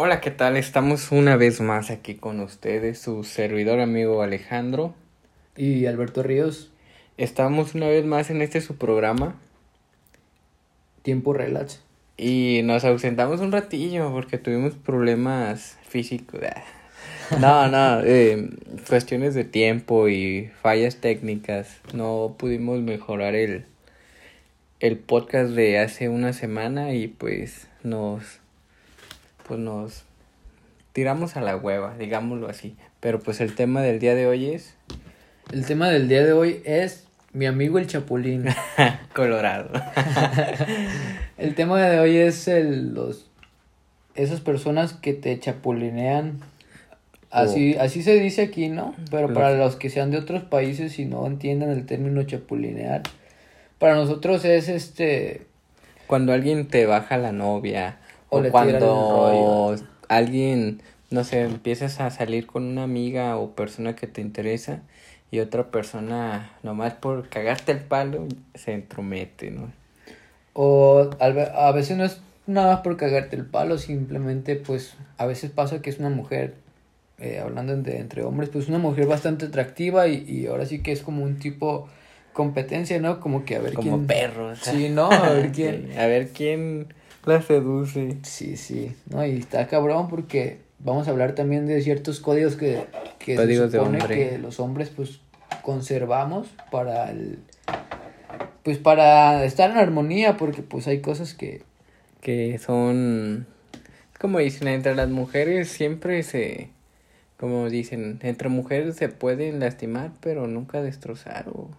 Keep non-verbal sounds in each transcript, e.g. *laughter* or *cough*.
Hola, ¿qué tal? Estamos una vez más aquí con ustedes, su servidor amigo Alejandro. Y Alberto Ríos. Estamos una vez más en este su programa. Tiempo relax. Y nos ausentamos un ratillo porque tuvimos problemas físicos. *laughs* No, no, eh, cuestiones de tiempo y fallas técnicas. No pudimos mejorar el, el podcast de hace una semana y pues nos pues nos tiramos a la hueva, digámoslo así. Pero pues el tema del día de hoy es El tema del día de hoy es mi amigo el Chapulín. *laughs* Colorado. *laughs* el tema de hoy es el, los esas personas que te chapulinean. Así, así se dice aquí, ¿no? Pero para los que sean de otros países y no entiendan el término chapulinear, para nosotros es este cuando alguien te baja la novia o, cuando alguien, no sé, empiezas a salir con una amiga o persona que te interesa y otra persona, nomás por cagarte el palo, se entromete, ¿no? O a veces no es nada más por cagarte el palo, simplemente pues a veces pasa que es una mujer, eh, hablando entre hombres, pues una mujer bastante atractiva y, y ahora sí que es como un tipo competencia, ¿no? Como que a ver como quién... perros. Sí, *laughs* ¿no? A ver quién... a ver quién la seduce. Sí, sí. No, y está cabrón porque vamos a hablar también de ciertos códigos que, que se supone que los hombres pues conservamos para el pues para estar en armonía porque pues hay cosas que que son como dicen entre las mujeres siempre se como dicen entre mujeres se pueden lastimar pero nunca destrozar o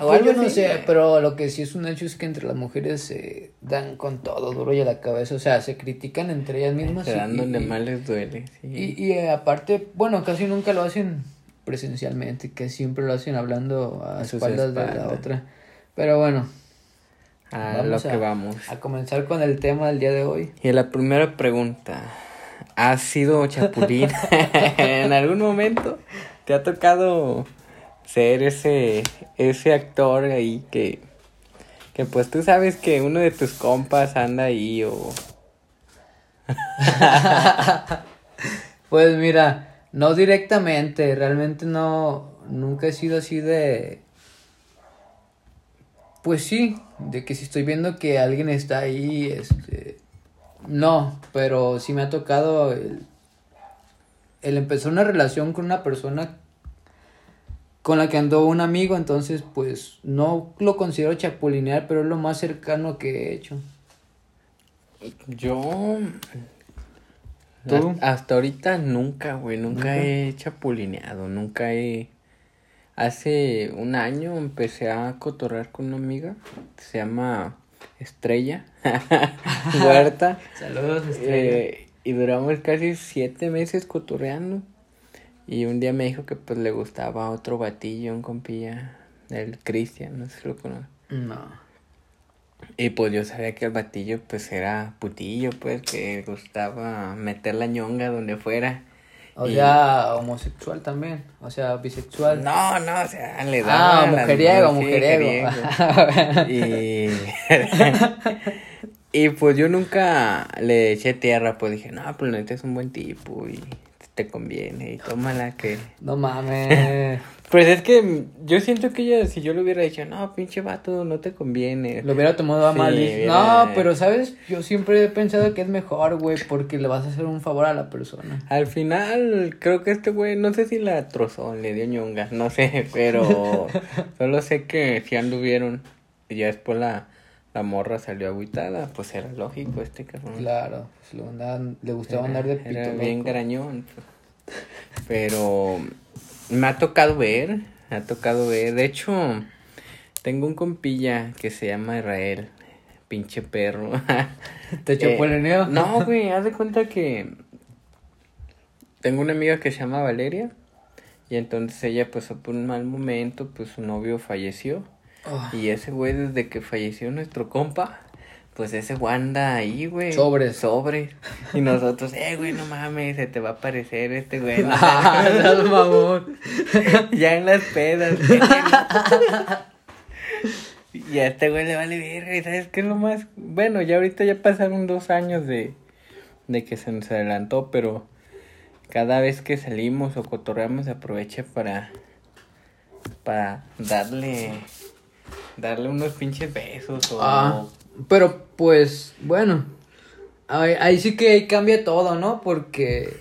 o algo no sé, pero lo que sí es un hecho es que entre las mujeres se dan con todo duro y a la cabeza, o sea, se critican entre ellas mismas. Se dan donde más les duele, sí. Y, y eh, aparte, bueno, casi nunca lo hacen presencialmente, que siempre lo hacen hablando a, espaldas, de la otra. Pero bueno. A lo que vamos. A comenzar con el tema del día de hoy. Y la primera pregunta. ¿Has sido chapulín *laughs* en algún momento? ¿Te ha tocado ser ese, ese actor ahí que, que pues tú sabes que uno de tus compas anda ahí o... *laughs* pues mira, no directamente, realmente no, nunca he sido así de... Pues sí, de que si estoy viendo que alguien está ahí, este... No, pero sí me ha tocado el, el empezar una relación con una persona con la que andó un amigo, entonces pues no lo considero chapulinear, pero es lo más cercano que he hecho. Yo ¿Tú? Hasta ahorita nunca, güey, nunca, he chapulineado, nunca he... Hace un año empecé a cotorrar con una amiga que se llama Estrella *laughs* Huerta. *laughs* Saludos, Estrella. Eh, y duramos casi siete meses cotorreando. Y un día me dijo que pues le gustaba otro batillo, un compilla, el Cristian, no sé si lo conoce. No. Y pues yo sabía que el batillo pues era putillo, pues, que gustaba meter la ñonga donde fuera. O sea, homosexual también, o sea, bisexual. No, no, o sea, le daba... Ah, mujeriego, mujeriego. *laughs* y... *laughs* y pues yo nunca le eché tierra, pues dije, no, pues neta es un buen tipo y te conviene y tómala que... *laughs* No mames. *laughs* pues es que yo siento que ella, si yo le hubiera dicho, no, pinche vato, no te conviene. Lo hubiera tomado a mal. No, pero sabes, yo siempre he pensado que es mejor, güey, porque le vas a hacer un favor a la persona. Al final, creo que este güey, no sé si la trozó, le dio ñonga, no sé, pero *laughs* solo sé que si anduvieron y ya después la la morra salió agüitada, pues era lógico este cabrón. Claro, pues le gustaba andar de pito Era bien grañón. Pues. Pero me ha tocado ver, me ha tocado ver. De hecho, tengo un compilla que se llama Israel. Pinche perro. *laughs* ¿Te echó eh, No, güey, haz de cuenta que tengo una amiga que se llama Valeria. Y entonces ella pasó por un mal momento, pues su novio falleció. Ah. Y ese güey, desde que falleció nuestro compa, pues ese güey anda ahí, güey. Sobre. Sobre. Y nosotros, eh, güey, no mames, se te va a aparecer este güey. No, *laughs* ya en las pedas. y a este güey le vale verga. ¿Y sabes qué es lo más? Bueno, ya ahorita ya pasaron dos años de, de que se nos adelantó, pero cada vez que salimos o cotorreamos aprovecha para para darle darle unos pinches besos o Ah, pero pues, bueno, ahí, ahí sí que cambia todo, ¿no? Porque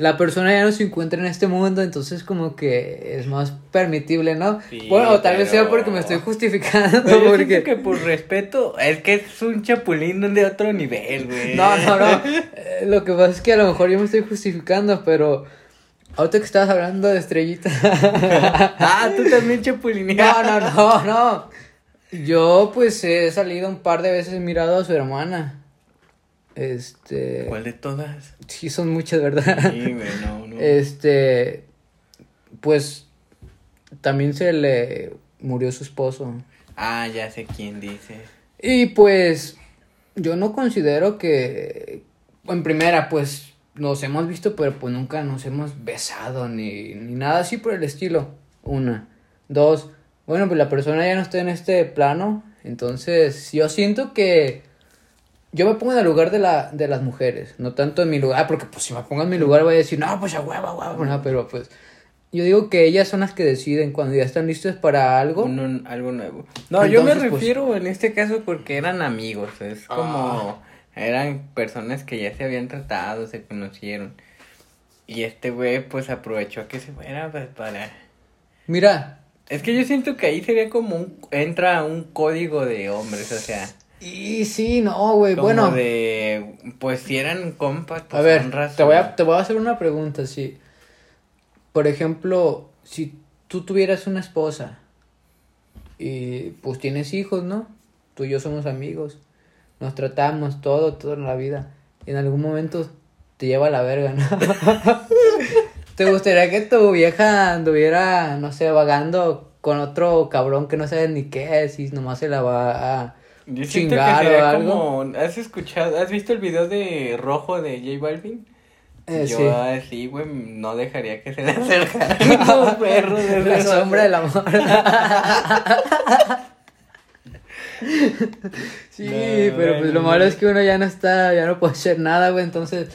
la persona ya no se encuentra en este mundo, entonces como que es más permitible, ¿no? Sí, bueno, tal vez sea porque me estoy *laughs* justificando, Pero yo porque... que por respeto, es que es un chapulín de otro nivel, güey. No, no, no. *laughs* Eh, lo que pasa es que a lo mejor yo me estoy justificando, pero ahorita que estabas hablando de estrellita. *laughs* ah, tú también chapulineas. no, no, no, no. Yo pues he salido un par de veces, he mirado a su hermana. Este. ¿Cuál de todas? Sí, son muchas, ¿verdad? Sí, güey, no, no. Este. Pues también se le murió su esposo. Ah, ya sé quién dice. Y pues yo no considero que en primera pues nos hemos visto pero pues nunca nos hemos besado ni, ni nada así por el estilo. Una. Dos. Bueno pues la persona ya no está en este plano. Entonces yo siento que yo me pongo en el lugar de, la, de las mujeres. No tanto en mi lugar. Porque pues si me pongo en mi lugar voy a decir no pues a huevo, a huevo. No, pero pues yo digo que ellas son las que deciden cuando ya están listas para algo. Un- algo nuevo. No, yo me pues- refiero en este caso porque eran amigos. Es como. Ah. Eran personas que ya se habían tratado, se conocieron. Y este güey, pues aprovechó que se fuera pues, para. Mira, Es que yo siento que ahí sería como un. Entra un código de hombres, o sea. Y sí, no, güey. Bueno, de. Pues si eran compas, pues a ver, razón. te voy a, te voy a hacer una pregunta, sí. Por ejemplo, si tú tuvieras una esposa y pues tienes hijos, ¿no? Tú y yo somos amigos. Nos tratamos todo, toda la vida. Y en algún momento te lleva a la verga, ¿no? *laughs* ¿Te gustaría que tu vieja anduviera, no sé, vagando con otro cabrón que no sabes ni qué es y nomás se la va a Yo chingar que o algo? como. ¿Has escuchado? ¿Has visto el video de Rojo de J Balvin? Eh, Yo sí. así, güey, no dejaría que se le acercaran un *laughs* perro de *laughs* La sombra del amor. *laughs* sí, No, pero pues lo malo es que uno ya no está, ya no puede hacer nada, güey. Entonces,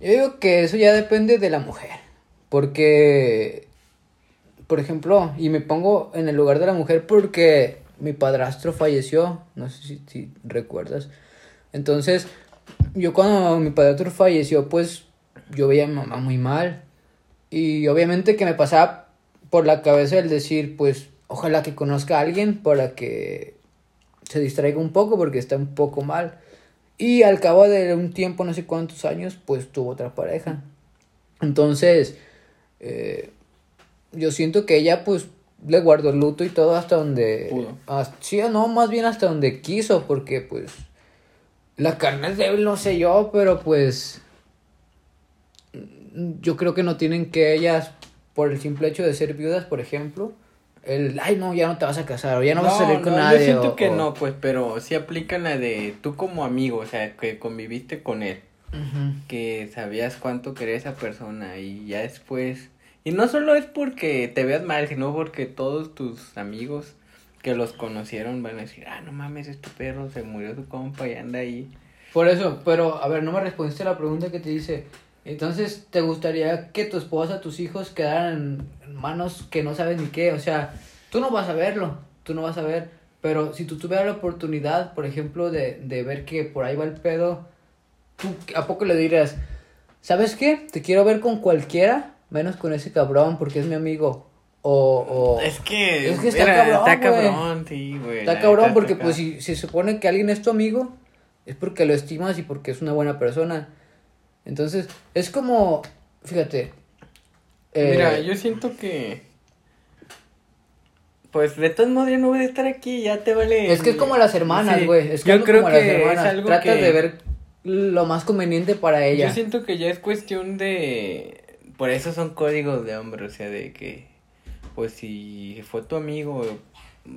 yo digo que eso ya depende de la mujer. Porque, por ejemplo, y me pongo en el lugar de la mujer porque mi padrastro falleció, no sé si, recuerdas. Entonces, yo cuando mi padrastro falleció, pues yo veía a mi mamá muy mal. Y obviamente que me pasaba por la cabeza el decir, pues, ojalá que conozca a alguien para que se distraiga un poco porque está un poco mal. Y al cabo de un tiempo, no sé cuántos años, pues tuvo otra pareja. Entonces, eh, yo siento que ella, pues, le guardó el luto y todo hasta donde... Pudo. hasta- sí, no, más bien hasta donde quiso, porque, pues, la carne es débil, no sé yo, pero pues yo creo que no tienen que ellas, por el simple hecho de ser viudas, por ejemplo, el, ay, no, ya no te vas a casar, o ya no, vas a salir con no, nadie. Yo siento o- que o- no, pues, pero sí aplican la de tú como amigo, o sea, que conviviste con él, Ujú. que sabías cuánto quería esa persona y ya después. Y no solo es porque te veas mal, sino porque todos tus amigos que los conocieron van a decir, ah, no mames, es tu perro, se murió su compa y anda ahí. Por eso, pero, a ver, no me respondiste a la pregunta que te hice. Entonces, ¿te gustaría que tu esposa, tus hijos quedaran en manos que no sabes ni qué? O sea, tú no vas a verlo, tú no vas a ver. Pero si tú tuvieras la oportunidad, por ejemplo, de, de ver que por ahí va el pedo, ¿tú a poco le dirías, ¿sabes qué? Te quiero ver con cualquiera, menos con ese cabrón, porque es mi amigo. O, o... Es que, Es que está mira, cabrón, está cabrón, sí, güey. Está cabrón porque está pues si, si se supone que alguien es tu amigo, es porque lo estimas y porque es una buena persona. Entonces, es como, fíjate. eh, Mira, yo siento que. Pues de todos modos yo no voy a estar aquí, ya te vale. Es que es como las hermanas, Sí, güey. Es yo como creo las que hermanas. Tratas que- de ver lo más conveniente para ella. Yo siento que ya es cuestión de. Por eso son códigos de hombre, o sea, de que. Pues si fue tu amigo,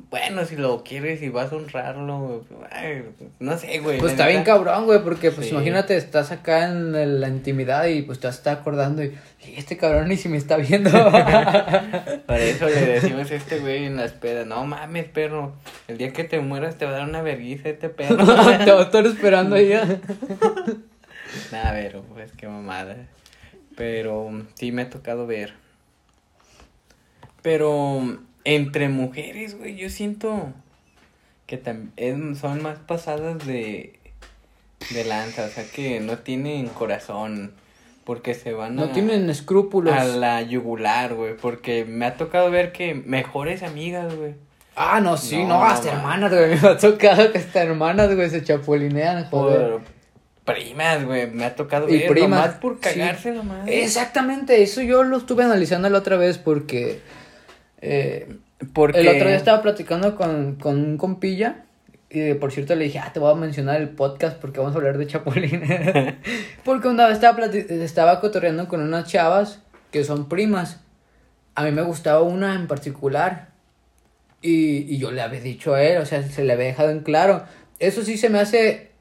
bueno, si lo quieres y vas a honrarlo, ay, no sé, güey. Pues la está bien cabrón, güey, porque pues Sí. imagínate, estás acá en la intimidad y pues te estás acordando y, y este cabrón ni si me está viendo. *laughs* *laughs* Para eso le decimos a este güey en las pedas, no mames, perro, el día que te mueras te va a dar una vergüenza este perro. *laughs* te va a estar esperando ahí. Nada, pero pues qué mamada. Pero sí me ha tocado ver. Pero entre mujeres, güey, yo siento que también son más pasadas de, de lanza, o sea que no tienen corazón porque se van no tienen escrúpulos a la yugular, güey, porque me ha tocado ver que mejores amigas, güey. Ah, no, sí, no, hasta hermanas, güey, *laughs* me ha tocado que hasta hermanas, güey, se chapulinean, joder. Primas, güey, me ha tocado y ver, primas, por cagarse madre. Exactamente, eso yo lo estuve analizando la otra vez porque eh, porque... El otro día estaba platicando con, con un compilla. Y por cierto le dije, ah, te voy a mencionar el podcast porque vamos a hablar de Chapulín. *laughs* porque una vez estaba, estaba cotorreando con unas chavas que son primas. A mí me gustaba una en particular. Y, y yo le había dicho a él, o sea, se le había dejado en claro. Eso sí se me hace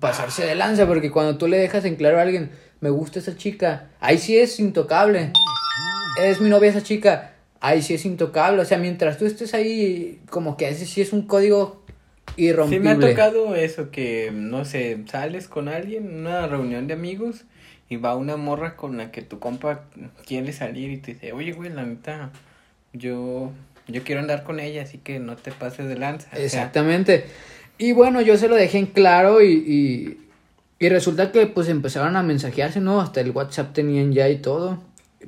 pasarse de lanza, porque cuando tú le dejas en claro a alguien, me gusta esa chica, ahí sí es intocable. Es mi novia esa chica ahí sí es intocable. O sea, mientras tú estés ahí, como que ese sí es un código irrompible. Sí me ha tocado eso, que, no sé, sales con alguien, una reunión de amigos, y va una morra con la que tu compa quiere salir y te dice, oye, güey, la neta, yo, yo quiero andar con ella, así que no te pases de lanza. Exactamente. Y bueno, yo se lo dejé en claro y, y, resulta que pues empezaron a mensajearse, ¿no? Hasta el WhatsApp tenían ya y todo.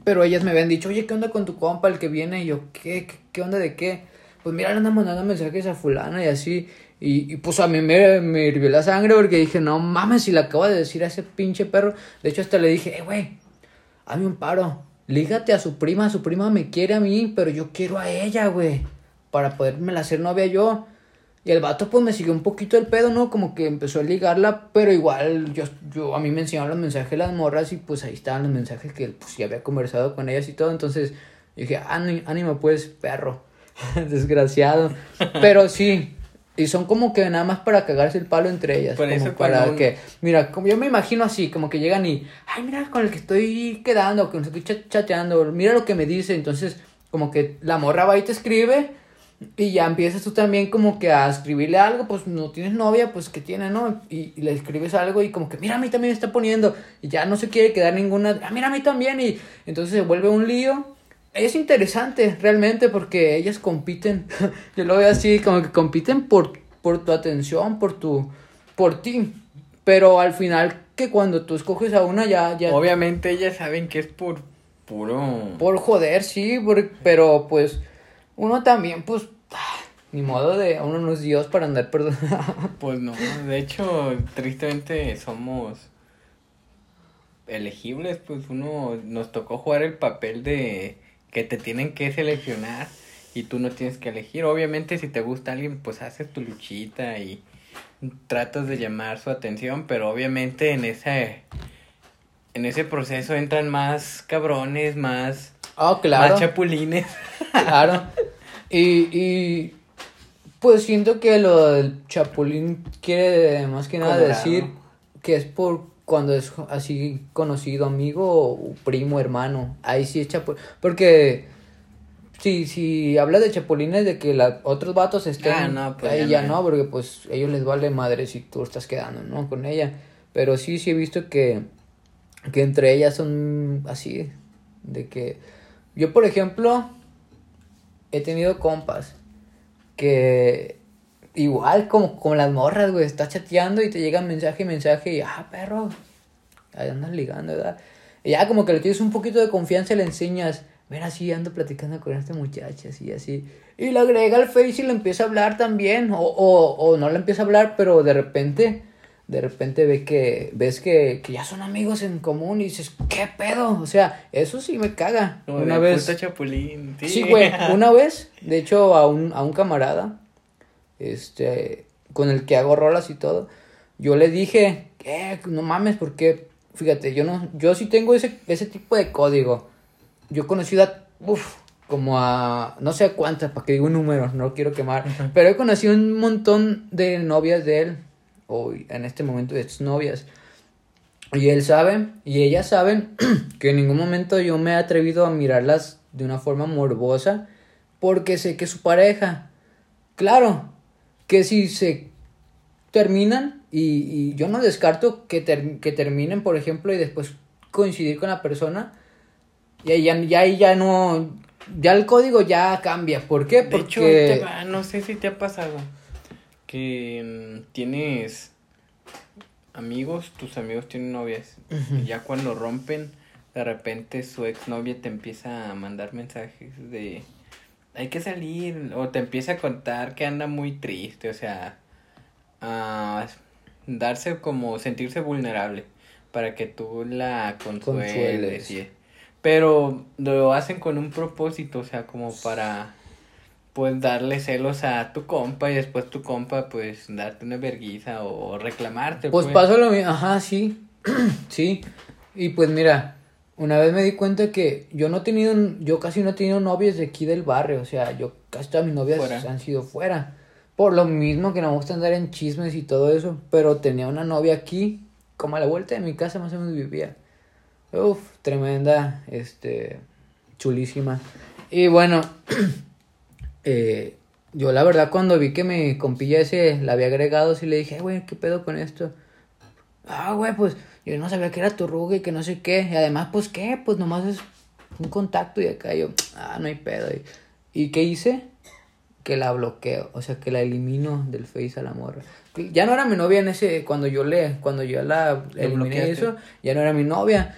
Pero ellas me habían dicho, oye, ¿qué onda con tu compa, el que viene? Y yo, ¿qué? ¿Qué, onda de qué? Pues mira, le andan mandando mensajes a fulana y así. Y, y pues a mí me, me hirvió la sangre porque dije, no mames, si le acabo de decir a ese pinche perro. De hecho, hasta le dije, eh, güey, hazme un paro. Lígate a su prima, su prima me quiere a mí, pero yo quiero a ella, güey. Para poderme hacer novia yo. Y el vato pues me siguió un poquito el pedo, ¿no? Como que empezó a ligarla, pero igual yo, yo a mí me enseñaron los mensajes de las morras y pues ahí estaban los mensajes que pues ya había conversado con ellas y todo. Entonces dije, ánimo pues, perro, *laughs* desgraciado. pero sí, y son como que nada más para cagarse el palo entre ellas. como para que, mira, como yo me imagino así, como que llegan y, ay, mira con el que estoy quedando, con el que estoy chateando, mira lo que me dice. Entonces, como que la morra va y te escribe y ya empiezas tú también como que a escribirle algo, pues no tienes novia, pues que tiene, ¿no? Y, le escribes algo y como que, mira, a mí también está poniendo. Y ya no se quiere quedar ninguna, ah, mira, a mí también. Y entonces se vuelve un lío. Es interesante realmente porque ellas compiten. *laughs* Yo lo veo así, como que compiten por, por tu atención, por tu, por ti. Pero al final que cuando tú escoges a una ya, ya. Obviamente ellas saben que es por puro. Por joder, sí, pero pues uno también, pues, ni modo de uno no es Dios para andar perdonado. *laughs* Pues no, de hecho, tristemente somos elegibles, pues uno nos tocó jugar el papel de que te tienen que seleccionar y tú no tienes que elegir. Obviamente si te gusta alguien, pues haces tu luchita y tratas de llamar su atención, pero obviamente en ese en ese proceso entran más cabrones, más Oh, claro. Más chapulines. *laughs* Claro. Y, y pues siento que lo del chapulín quiere más que nada decir que es por cuando es así conocido amigo o primo, hermano. Ahí sí es chapulín. Porque si, si hablas de chapulines de que la, otros vatos estén ah, pues ahí ya, no. porque pues ellos les vale madre si tú estás quedando, ¿no? Con ella. Pero sí, sí he visto que, que entre ellas son así, de que yo, por ejemplo, he tenido compas que igual como, como las morras, güey, estás chateando y te llega mensaje, mensaje y, ah, perro, ahí andas ligando, ¿verdad? Y ya como que le tienes un poquito de confianza y le enseñas, mira, así ando platicando con esta muchacha, así, así. Y le agrega al Face y le empieza a hablar también, o, o, o no le empieza a hablar, pero de repente de repente ve que, ves que, que ya son amigos en común y dices, ¿qué pedo? O sea, eso sí me caga. una vez. Chapulín, sí, güey, *laughs* una vez, de hecho, a un, a un camarada, este, con el que hago rolas y todo, yo le dije, ¿qué? No mames, porque, fíjate, yo no, yo sí tengo ese, ese tipo de código. Yo he conocido a, uff, como a, no sé cuántas, para que diga un número, no lo quiero quemar, pero he conocido un montón de novias de él o en este momento de sus novias. Y él sabe, y ellas saben, *clears throat* que en ningún momento yo me he atrevido a mirarlas de una forma morbosa, porque sé que su pareja. Claro, que si se terminan Y, y yo no descarto que, ter- que terminen, por ejemplo, y después coincidir con la persona. Y ahí ya, ya, ya no. Ya el código ya cambia. ¿Por qué? De Porque. hecho, ahí te va, no sé si te ha pasado que mm, tienes amigos, tus amigos tienen novias, y ya cuando rompen, de repente su exnovia te empieza a mandar mensajes de hay que salir, o te empieza a contar que anda muy triste, o sea, a darse como sentirse vulnerable para que tú la consueles. Pero lo hacen con un propósito, o sea, como para pues darle celos a tu compa y después tu compa pues darte una verguiza o reclamarte. Pues pasó lo mismo, ajá, sí, *clears throat* sí. Y pues mira, una vez me di cuenta que yo no he tenido, yo casi no he tenido novias de aquí del barrio, o sea, yo casi todas mis novias Fuera. han sido fuera. Por lo mismo que no me gusta andar en chismes y todo eso, pero tenía una novia aquí, como a la vuelta de mi casa más o menos vivía. Uf, tremenda, este, chulísima. Y bueno, *clears throat* eh, yo la verdad cuando vi que mi compilla ese la había agregado, sí le dije, "Ay, güey, ¿qué pedo con esto? Ah, güey, pues yo no sabía que era tu ruga y que no sé qué. Y además, pues qué, pues nomás es un contacto y acá yo, ah, no hay pedo. ¿Y, ¿y qué hice? Que la bloqueo, o sea, que la elimino del Face a la morra. Ya no era mi novia en ese, cuando yo le, cuando yo la eliminé eso, ya no era mi novia.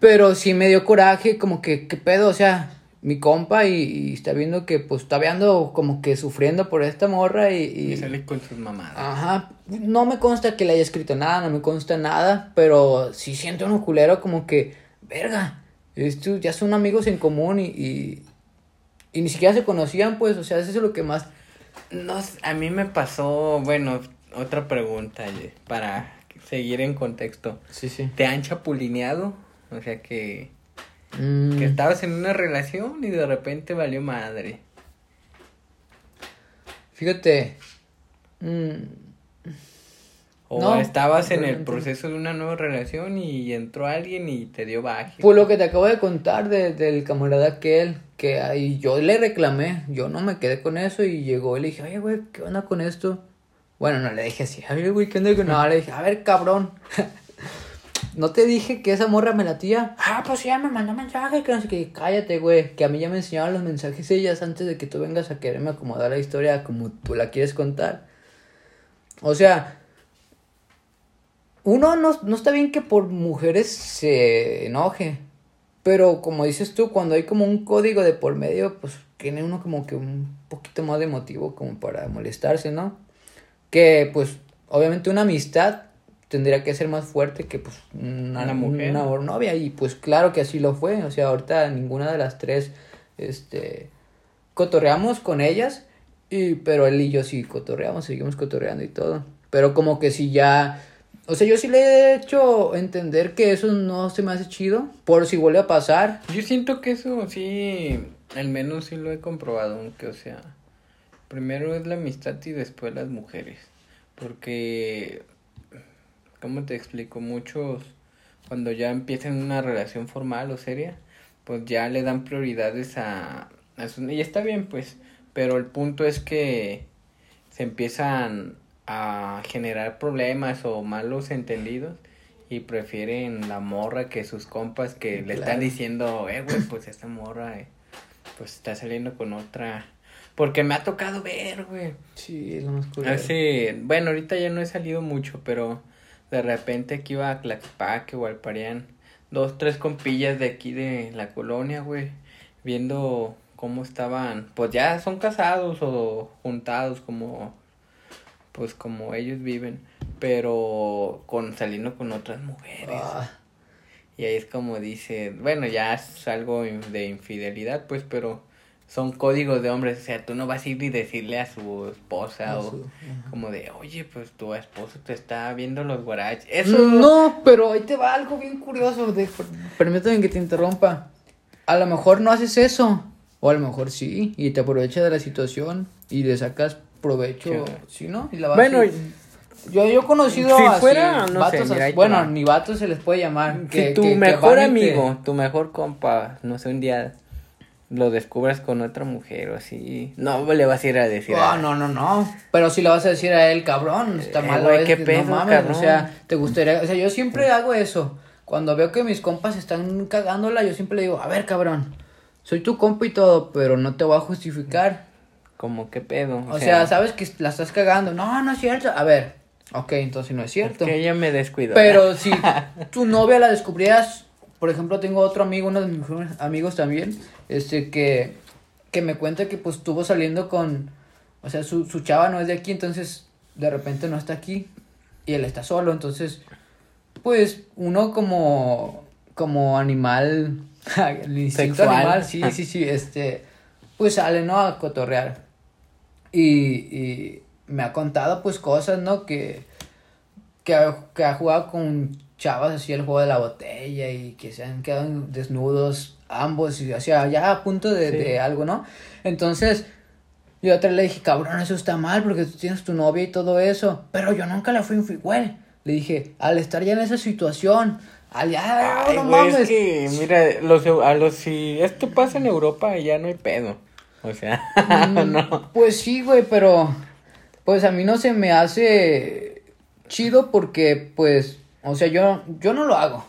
Pero sí me dio coraje, como que, ¿qué pedo? O sea, mi compa y, y está viendo que pues está viendo como que sufriendo por esta morra y... Y y- sale con sus mamadas. Ajá, no me consta que le haya escrito nada, no me consta nada, pero sí siento un culero como que, verga, estos ya son amigos en común y, y, y ni siquiera se conocían, pues, o sea, eso es lo que más... No, a mí me pasó, bueno, otra pregunta para seguir en contexto. Sí, sí. ¿Te han chapulineado? O sea que, Mm, que estabas en una relación y de repente valió madre. fíjate, mm, O No, estabas en el proceso de una nueva relación y entró alguien y te dio baje. Pues lo que te acabo de contar de- del camarada aquel, que ahí yo le reclamé, yo no me quedé con eso y llegó y le dije, oye, güey, ¿qué onda con esto? Bueno, no le dije así, oye, güey, ¿qué onda con No, le dije, a ver, cabrón, *laughs* ¿no te dije que esa morra me latía? Ah, pues ya me mandó mensaje, que no sé qué, cállate, güey, que a mí ya me enseñaban los mensajes ellas antes de que tú vengas a quererme acomodar la historia como tú la quieres contar. O sea, uno no, no está bien que por mujeres se enoje. Pero como dices tú, cuando hay como un código de por medio, pues tiene uno como que un poquito más de motivo como para molestarse, ¿no? Que pues obviamente una amistad tendría que ser más fuerte que pues una, Una mujer. una novia y pues claro que así lo fue. O sea, ahorita ninguna de las tres, este, cotorreamos con ellas, y, pero él y yo sí cotorreamos, seguimos cotorreando y todo. Pero como que si ya... O sea, yo sí le he hecho entender que eso no se me hace chido, por si vuelve a pasar. Yo siento que eso sí, al menos sí lo he comprobado, aunque o sea, primero es la amistad y después las mujeres. Porque, ¿cómo te explico? Muchos, cuando ya empiezan una relación formal o seria, pues ya le dan prioridades a, a su... Y está bien, pues, pero el punto es que se empiezan a generar problemas o malos entendidos y prefieren la morra que sus compas que le están diciendo, eh, güey, pues esta morra, eh, pues está saliendo con otra. Porque me ha tocado ver, güey. Sí, es lo más culero. Hace, bueno, ahorita ya no he salido mucho, pero de repente aquí iba a Tlaxpaque o al Parián, dos, tres compillas de aquí de la colonia, güey, viendo cómo estaban, pues ya son casados o juntados como, pues como ellos viven, pero con saliendo con otras mujeres. Ah, Y ahí es como dice, bueno, ya es algo de infidelidad, pues, pero son códigos de hombres, o sea, tú no vas a ir y decirle a su esposa o su- como de, oye, pues tu esposo te está viendo los guaraches. Eso No, pero ahí te va algo bien curioso. De, permítame que te interrumpa. A lo mejor no haces eso. O a lo mejor sí. Y te aprovechas de la situación. Y le sacas provecho. Sí. ¿Sí, no? Y la vas Bueno, a- yo, yo he conocido si así, fuera, no vatos sé, mira, así- bueno, va. ni vatos se les puede llamar. si que- tu que- mejor te- amigo, tu mejor compa, no sé, un día lo descubras con otra mujer o así, no le vas a ir a decir. A- no, no, no. Pero si le vas a decir a él, cabrón, está Eh, mal. güey, es qué que pedo, no mames, cabrón. o sea, te gustaría, o sea, yo siempre hago eso. Cuando veo que mis compas están cagándola, yo siempre le digo, a ver, cabrón, soy tu compa y todo, pero no te voy a justificar. Como qué pedo. O, sea, sabes que la estás cagando. No, no es cierto. A ver, ok, entonces no es cierto. que ella me descuidó. Pero *laughs* si tu novia la descubrieras, por ejemplo, tengo otro amigo, uno de mis mejores amigos también, este, que, que me cuenta que pues estuvo saliendo con, o sea, su, su chava no es de aquí, entonces de repente no está aquí y él está solo, entonces, pues uno como, como animal, *laughs* el instinto Sexual. animal, sí, sí, sí, este, pues sale, ¿no? A cotorrear. Y, y me ha contado pues cosas, ¿no? Que, que ha, que ha jugado con chavas así el juego de la botella y que se han quedado desnudos ambos y sea, ya a punto de, Sí. de algo, ¿no? Entonces, yo otra le dije, cabrón, eso está mal porque tú tienes tu novia y todo eso, pero yo nunca la fui infiel. Le dije, al estar ya en esa situación, al ya, Ay, no güey, es mames. que, mira, los, a los, si esto pasa en Europa, ya no hay pedo. O sea, *laughs* Mm, no. Pues sí, güey, pero pues a mí no se me hace chido porque pues, o sea, yo yo no lo hago.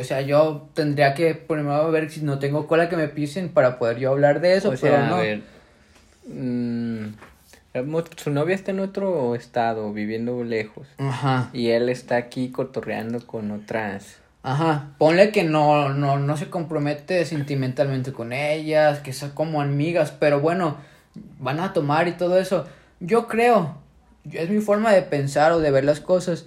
O sea, yo tendría que primero ver si no tengo cola que me pisen para poder yo hablar de eso, O pero sea, no. a ver. mm, hemos- su novia está en otro estado, viviendo lejos. Ajá. Y él está aquí cotorreando con otras. Ajá, ponle que no, no, no se compromete sentimentalmente con ellas, que son como amigas, pero bueno, van a tomar y todo eso. Yo creo, es mi forma de pensar o de ver las cosas,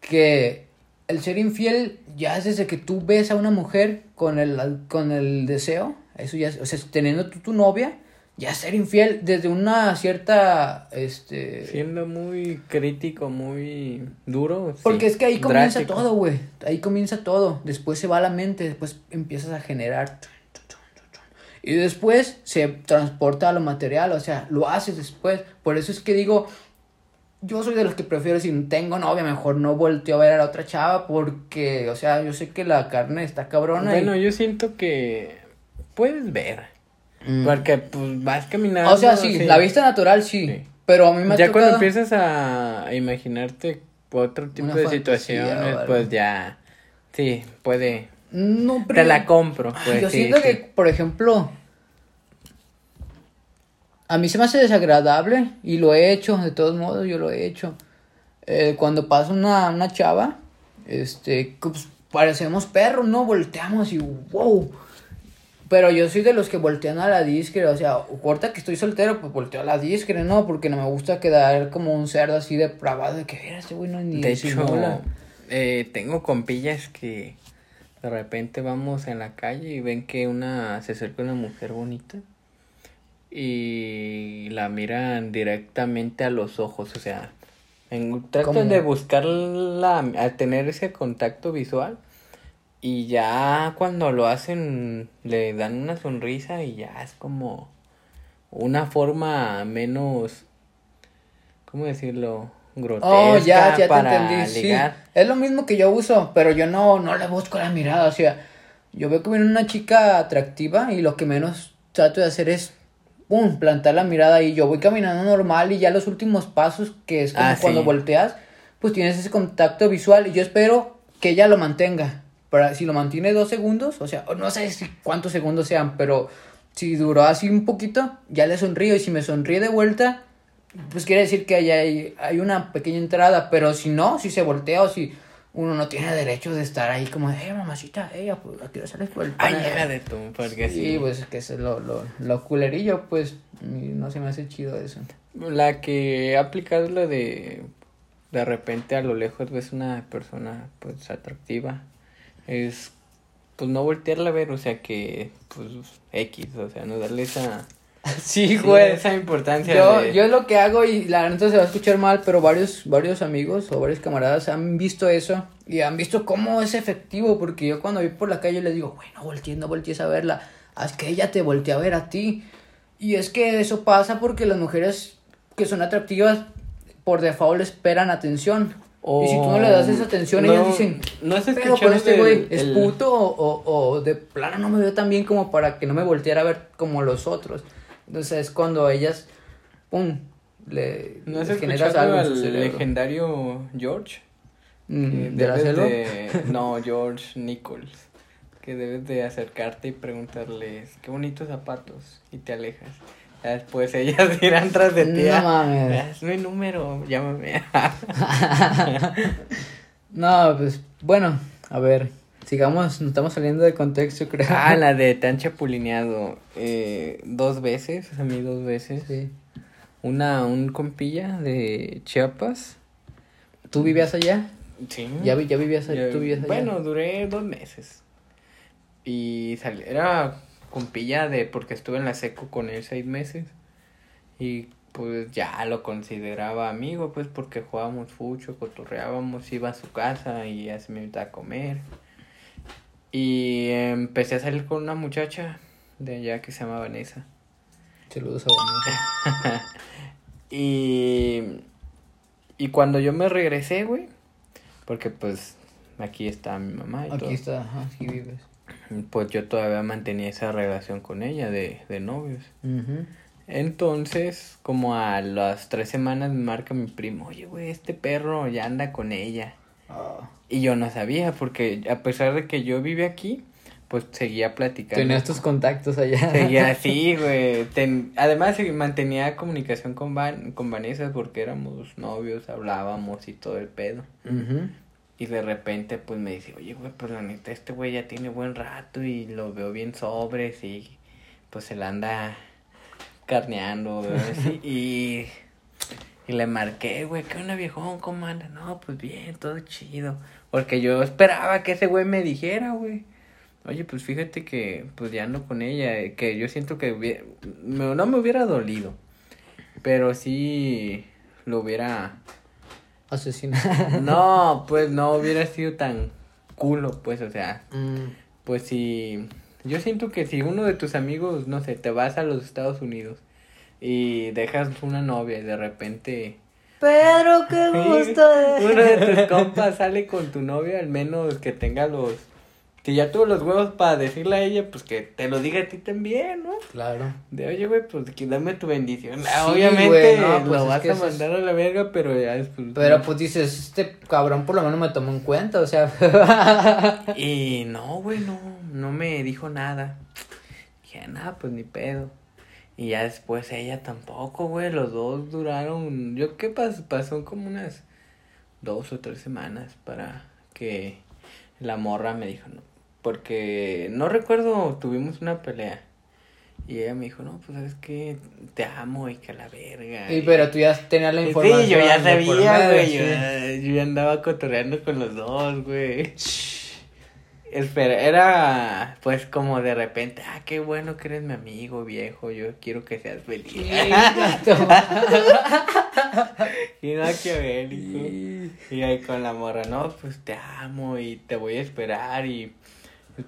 que el ser infiel ya es desde que tú ves a una mujer con el, con el deseo, eso ya, o sea, teniendo tú tu novia, ya ser infiel desde una cierta, este... Siendo muy crítico, muy duro. sí, Porque es que ahí comienza drástico. todo, güey. Ahí comienza todo. Después se va a la mente, después empiezas a generar. Y después se transporta a lo material, o sea, lo haces después. Por eso es que digo, yo soy de los que prefiero, si tengo novia, mejor no volteo a ver a la otra chava porque, o sea, yo sé que la carne está cabrona. y- Bueno, yo siento que puedes ver. Mm. Porque pues vas caminando. O sea, sí, la vista natural sí. Sí. Pero a mí me ha Ya cuando tocado- empiezas a imaginarte otro tipo Una de situaciones, pues ya. Sí, puede. No, Te la compro, pues. Yo sí, siento que, por ejemplo, a mí se me hace desagradable y lo he hecho, de todos modos yo lo he hecho. Eh, cuando pasa una, una chava, este, pues, parecemos perros, ¿no? Volteamos y wow. Pero yo soy de los que voltean a la discre, o sea, corta que estoy soltero, pues volteo a la discre, ¿no? Porque no me gusta quedar como un cerdo así depravado de que, mira, este güey no ni De hecho, disimula". eh, tengo compillas que de repente vamos en la calle y ven que una se acerca una mujer bonita y la miran directamente a los ojos, o sea, en, tratan ¿Cómo? de buscarla, a tener ese contacto visual y ya cuando lo hacen le dan una sonrisa y ya es como una forma menos, ¿cómo decirlo? Grotesca Oh, ya, ya te para entendí. Sí, ligar. es lo mismo que yo uso, pero yo no, no le busco la mirada. O sea, yo veo que viene una chica atractiva y lo que menos trato de hacer es, pum, plantar la mirada y yo voy caminando normal y ya los últimos pasos, que es como Ah, cuando sí. volteas, pues tienes ese contacto visual y yo espero que ella lo mantenga. Para, si lo mantiene dos segundos, o sea, no sé si cuántos segundos sean, pero si duró así un poquito, ya le sonrío y si me sonríe de vuelta, pues quiere decir que hay, hay, hay una pequeña entrada, pero si no, si se voltea o si uno no tiene derecho de estar ahí como, eh, mamacita, ella, pues, aquí sales por el Ay, pan". llega de tú, porque Sí, sí. pues es que es lo, lo, lo culerillo, pues, no se me hace chido eso. La que ha aplicado es la de de repente a lo lejos ves una persona pues atractiva. Es pues no voltearla a ver, o sea que pues X, o sea, no darle esa *laughs* Sí, sí, güey. esa importancia Yo, de- yo lo que hago, y la neta se va a escuchar mal, pero varios, varios amigos o varios camaradas han visto eso y han visto cómo es efectivo, porque yo cuando voy por la calle les digo, güey, no voltees, no voltees a verla, haz que ella te voltee a ver a ti. Y es que eso pasa porque las mujeres que son atractivas por default esperan atención. Y si tú no le das esa atención, ellos dicen, no has pero con este güey, ¿es el- puto o, o, o de plano no me veo tan bien como para que no me volteara a ver como los otros? Entonces es cuando ellas, pum, le ¿No has escuchado algo al legendario George? Mm, ¿De la debes selva? de- *laughs* No, George Nichols. Que debes de acercarte y preguntarles, qué bonitos zapatos, y te alejas. Ya después ellas *laughs* irán tras de ti. No "Ah, mames. Es mi número, llámame. *laughs* No, pues, bueno, a ver, sigamos, nos estamos saliendo de contexto, creo. ah, la *laughs* de tan chapulineado. Eh, dos veces, a mí dos veces. Sí. Una, un compilla de Chiapas. ¿Tú vivías allá? Sí. ¿Ya, ya vivías allá? Ya- ¿Tú vivías allá? Bueno, duré dos meses. Y salí, era compilla de, porque estuve en la seco con él seis meses. Y pues ya lo consideraba amigo, pues porque jugábamos fucho, cotorreábamos, iba a su casa y ya se me invitaba a comer. Y empecé a salir con una muchacha de allá que se llama Vanessa. Saludos a Vanessa. *laughs* Y, y cuando yo me regresé, güey, porque pues aquí está mi mamá y todo. Aquí está, ajá, aquí vives. Pues yo todavía mantenía esa relación con ella de, de novios. Entonces, como a las tres semanas me marca mi primo, oye, güey, este perro ya anda con ella. Y yo no sabía, porque a pesar de que yo vive aquí, pues seguía platicando. Tenías tus contactos allá. Seguía *laughs* así, güey. Ten- Además, mantenía comunicación con, Van con Vanessa porque éramos novios, hablábamos y todo el pedo. Y de repente, pues me dice, oye, güey, pues la neta, este güey ya tiene buen rato y lo veo bien sobres y pues se la anda carneando, güey, *laughs* así, y, y le marqué, güey, ¿qué onda, viejón? ¿Cómo anda? No, pues bien, todo chido. Porque yo esperaba que ese güey me dijera, güey. Oye, pues fíjate que pues ya ando con ella, eh, que yo siento que hubie- me- no me hubiera dolido, pero sí lo hubiera Asesinado. no, pues no hubiera sido tan culo, pues, o sea, Mm. pues si, yo siento que si uno de tus amigos, no sé, te vas a los Estados Unidos y dejas una novia y de repente Pedro, qué *laughs* gusto. uno de tus compas sale con tu novia, al menos que tenga los, que ya tuvo los huevos para decirle a ella, pues que te lo diga a ti también, ¿no? Claro. De oye, güey, pues que dame tu bendición. Ah, Sí, Obviamente güey, no, pues lo es vas que a eso es- mandar a la verga, pero ya después. Pero pues dices, este cabrón por lo menos me tomó en cuenta, o sea. Y no, güey, no, no me dijo nada. Dije, nada, pues ni pedo. Y ya después ella tampoco, güey, los dos duraron, yo qué pas pasó como unas dos o tres semanas para que la morra me dijo, no, porque no recuerdo, tuvimos una pelea. Y ella me dijo, no, pues es que te amo y que la verga. y pero tú ya tenías la Sí, información. yo ya sabía, güey. sí. Yo, yo ya andaba cotorreando con los dos, güey. Espera, era pues como de repente, ah, qué bueno que eres mi amigo viejo, yo quiero que seas feliz. *laughs* *laughs* y no maquiavélico. Y ahí con la morra, no, pues te amo y te voy a esperar y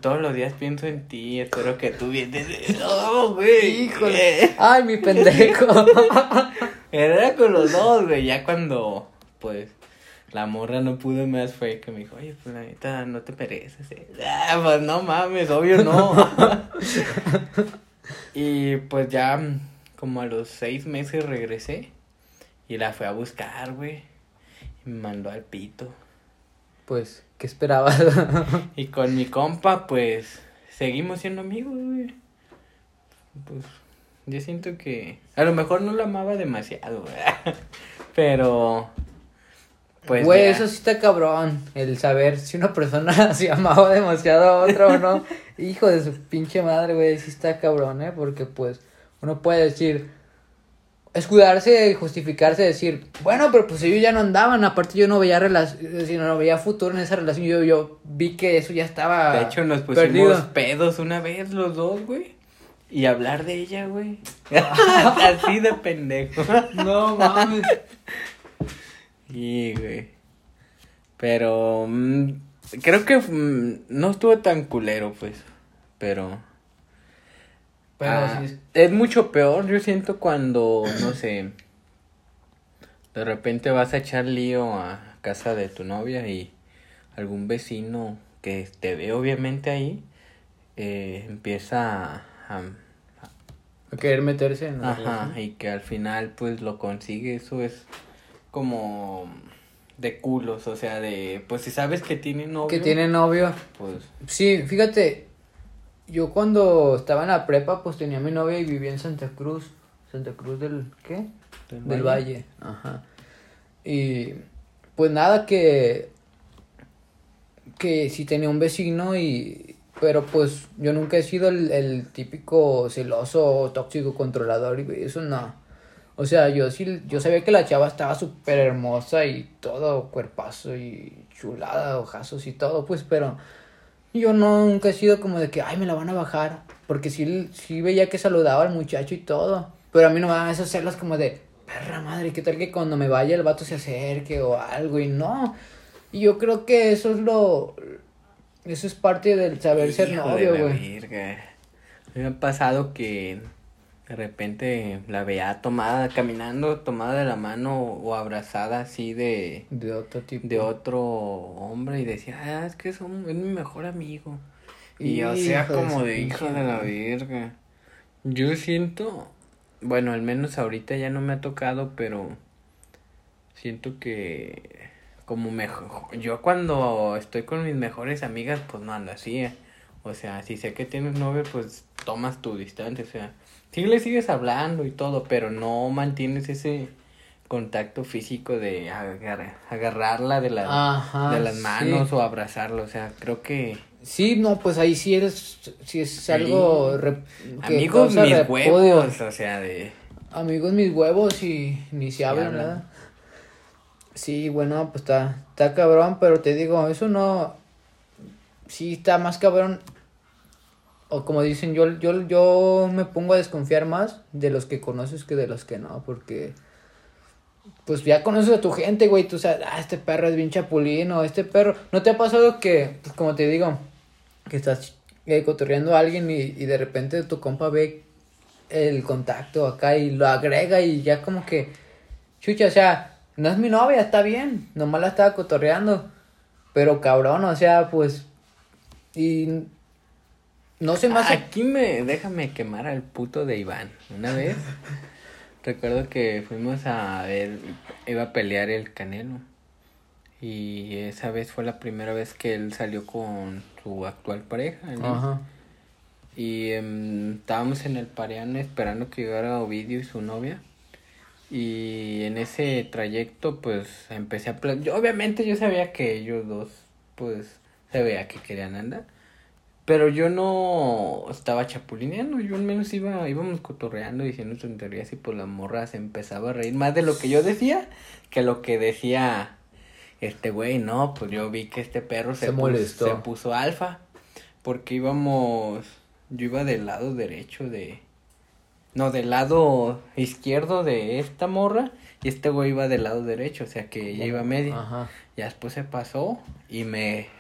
todos los días pienso en ti, espero que tú vienes. *laughs* No, güey. Híjole. Ay, mi pendejo. Era con los dos, güey. Ya cuando, pues, la morra no pudo más fue que me dijo, oye, pues la neta, no te mereces. eh". Ah, pues no mames, obvio no. *laughs* y pues ya, como a los seis meses regresé y la fui a buscar, güey. Y me mandó al pito. Pues, ¿qué esperabas? *laughs* Y con mi compa, pues, seguimos siendo amigos, güey. Pues, yo siento que a lo mejor no la amaba demasiado, güey. *laughs* Pero, pues, Güey, ya. eso sí está cabrón. El saber si una persona *laughs* se amaba demasiado a otra o no. *laughs* Hijo de su pinche madre, güey, sí está cabrón, ¿eh? Porque, pues, uno puede decir, escudarse y justificarse, decir, bueno, pero pues ellos ya no andaban. Aparte, yo no veía relación, sino no veía futuro en esa relación. Yo, yo vi que eso ya estaba. De hecho, nos pusimos perdido. pedos una vez los dos, güey. Y hablar de ella, güey. *laughs* Así de pendejo. No mames. Y, güey. Pero, mm, creo que mm, no estuvo tan culero, pues. Pero... Pero Ah, sí es- es mucho peor, yo siento cuando, no sé, de repente vas a echar lío a casa de tu novia y algún vecino que te ve obviamente ahí eh, empieza a, a- A querer meterse en la Ajá, relación. y que al final pues lo consigue, eso es como de culos, o sea, de pues si sabes que tiene novio, Que tiene novio. pues Sí, fíjate, yo cuando estaba en la prepa, pues tenía mi novia y vivía en Santa Cruz. Santa Cruz del, ¿qué? Del Del Valle. Valle. Ajá. Y pues nada que que sí tenía un vecino y pero pues yo nunca he sido el, el típico celoso, tóxico, controlador y eso no. O sea, yo sí, yo sabía que la chava estaba súper hermosa y todo, cuerpazo y chulada, ojazos y todo, pues, pero yo no, nunca he sido como de que, ay, me la van a bajar, porque sí, sí veía que saludaba al muchacho y todo, pero a mí no me dan esos celos como de, perra madre, ¿qué tal que cuando me vaya el vato se acerque o algo? Y no, y yo creo que eso es lo, eso es parte del saber ser novio, güey. A mí me ha pasado que de repente la veía tomada, caminando, tomada de la mano o abrazada así de, De otro tipo. de otro hombre y decía, ah, es que son, es mi mejor amigo. Y o sea, como de hijo de la verga. Yo siento, bueno, al menos ahorita ya no me ha tocado, pero siento que como mejor, yo cuando estoy con mis mejores amigas, pues no ando así. eh. O sea, si sé que tienes novio, pues tomas tu distancia, o sea, sí le sigues hablando y todo, pero no mantienes ese contacto físico de agar- agarrarla de, la, Ajá, de las sí. manos o abrazarlo, o sea, creo que Sí, no, pues ahí sí es, sí es algo re- que amigos mis repudio. huevos, o sea, de Amigos mis huevos y ni se hablan. ¿verdad? Sí, bueno, pues está, está cabrón, pero te digo, eso no, sí está más cabrón, o como dicen, yo, yo, yo me pongo a desconfiar más de los que conoces que de los que no, porque, pues ya conoces a tu gente, güey, tú sabes, ah, este perro es bien chapulino, este perro, ¿no te ha pasado que, pues como te digo, que estás eh, cotorreando a alguien y, y de repente tu compa ve el contacto acá y lo agrega y ya como que, chucha, o sea, no es mi novia, está bien, nomás la estaba cotorreando, pero cabrón, o sea, pues, y no se me hace... Aquí me, déjame quemar al puto de Iván. Una vez, *laughs* recuerdo que fuimos a ver, iba a pelear el Canelo. Y esa vez fue la primera vez que él salió con su actual pareja. ¿no? Ajá. Y em, estábamos en el Pareán esperando que llegara Ovidio y su novia. Y en ese trayecto, pues empecé a. Yo, obviamente, yo sabía que ellos dos, pues, se veía que querían andar. Pero yo no estaba chapulineando, yo al menos iba, íbamos cotorreando, diciendo tonterías y pues la morra se empezaba a reír más de lo que yo decía que lo que decía este güey, no, pues yo vi que este perro se, Se puso alfa, porque íbamos, yo iba del lado derecho de, no, del lado izquierdo de esta morra y este güey iba del lado derecho, o sea que ella iba a media. Ajá. Ya después se pasó y me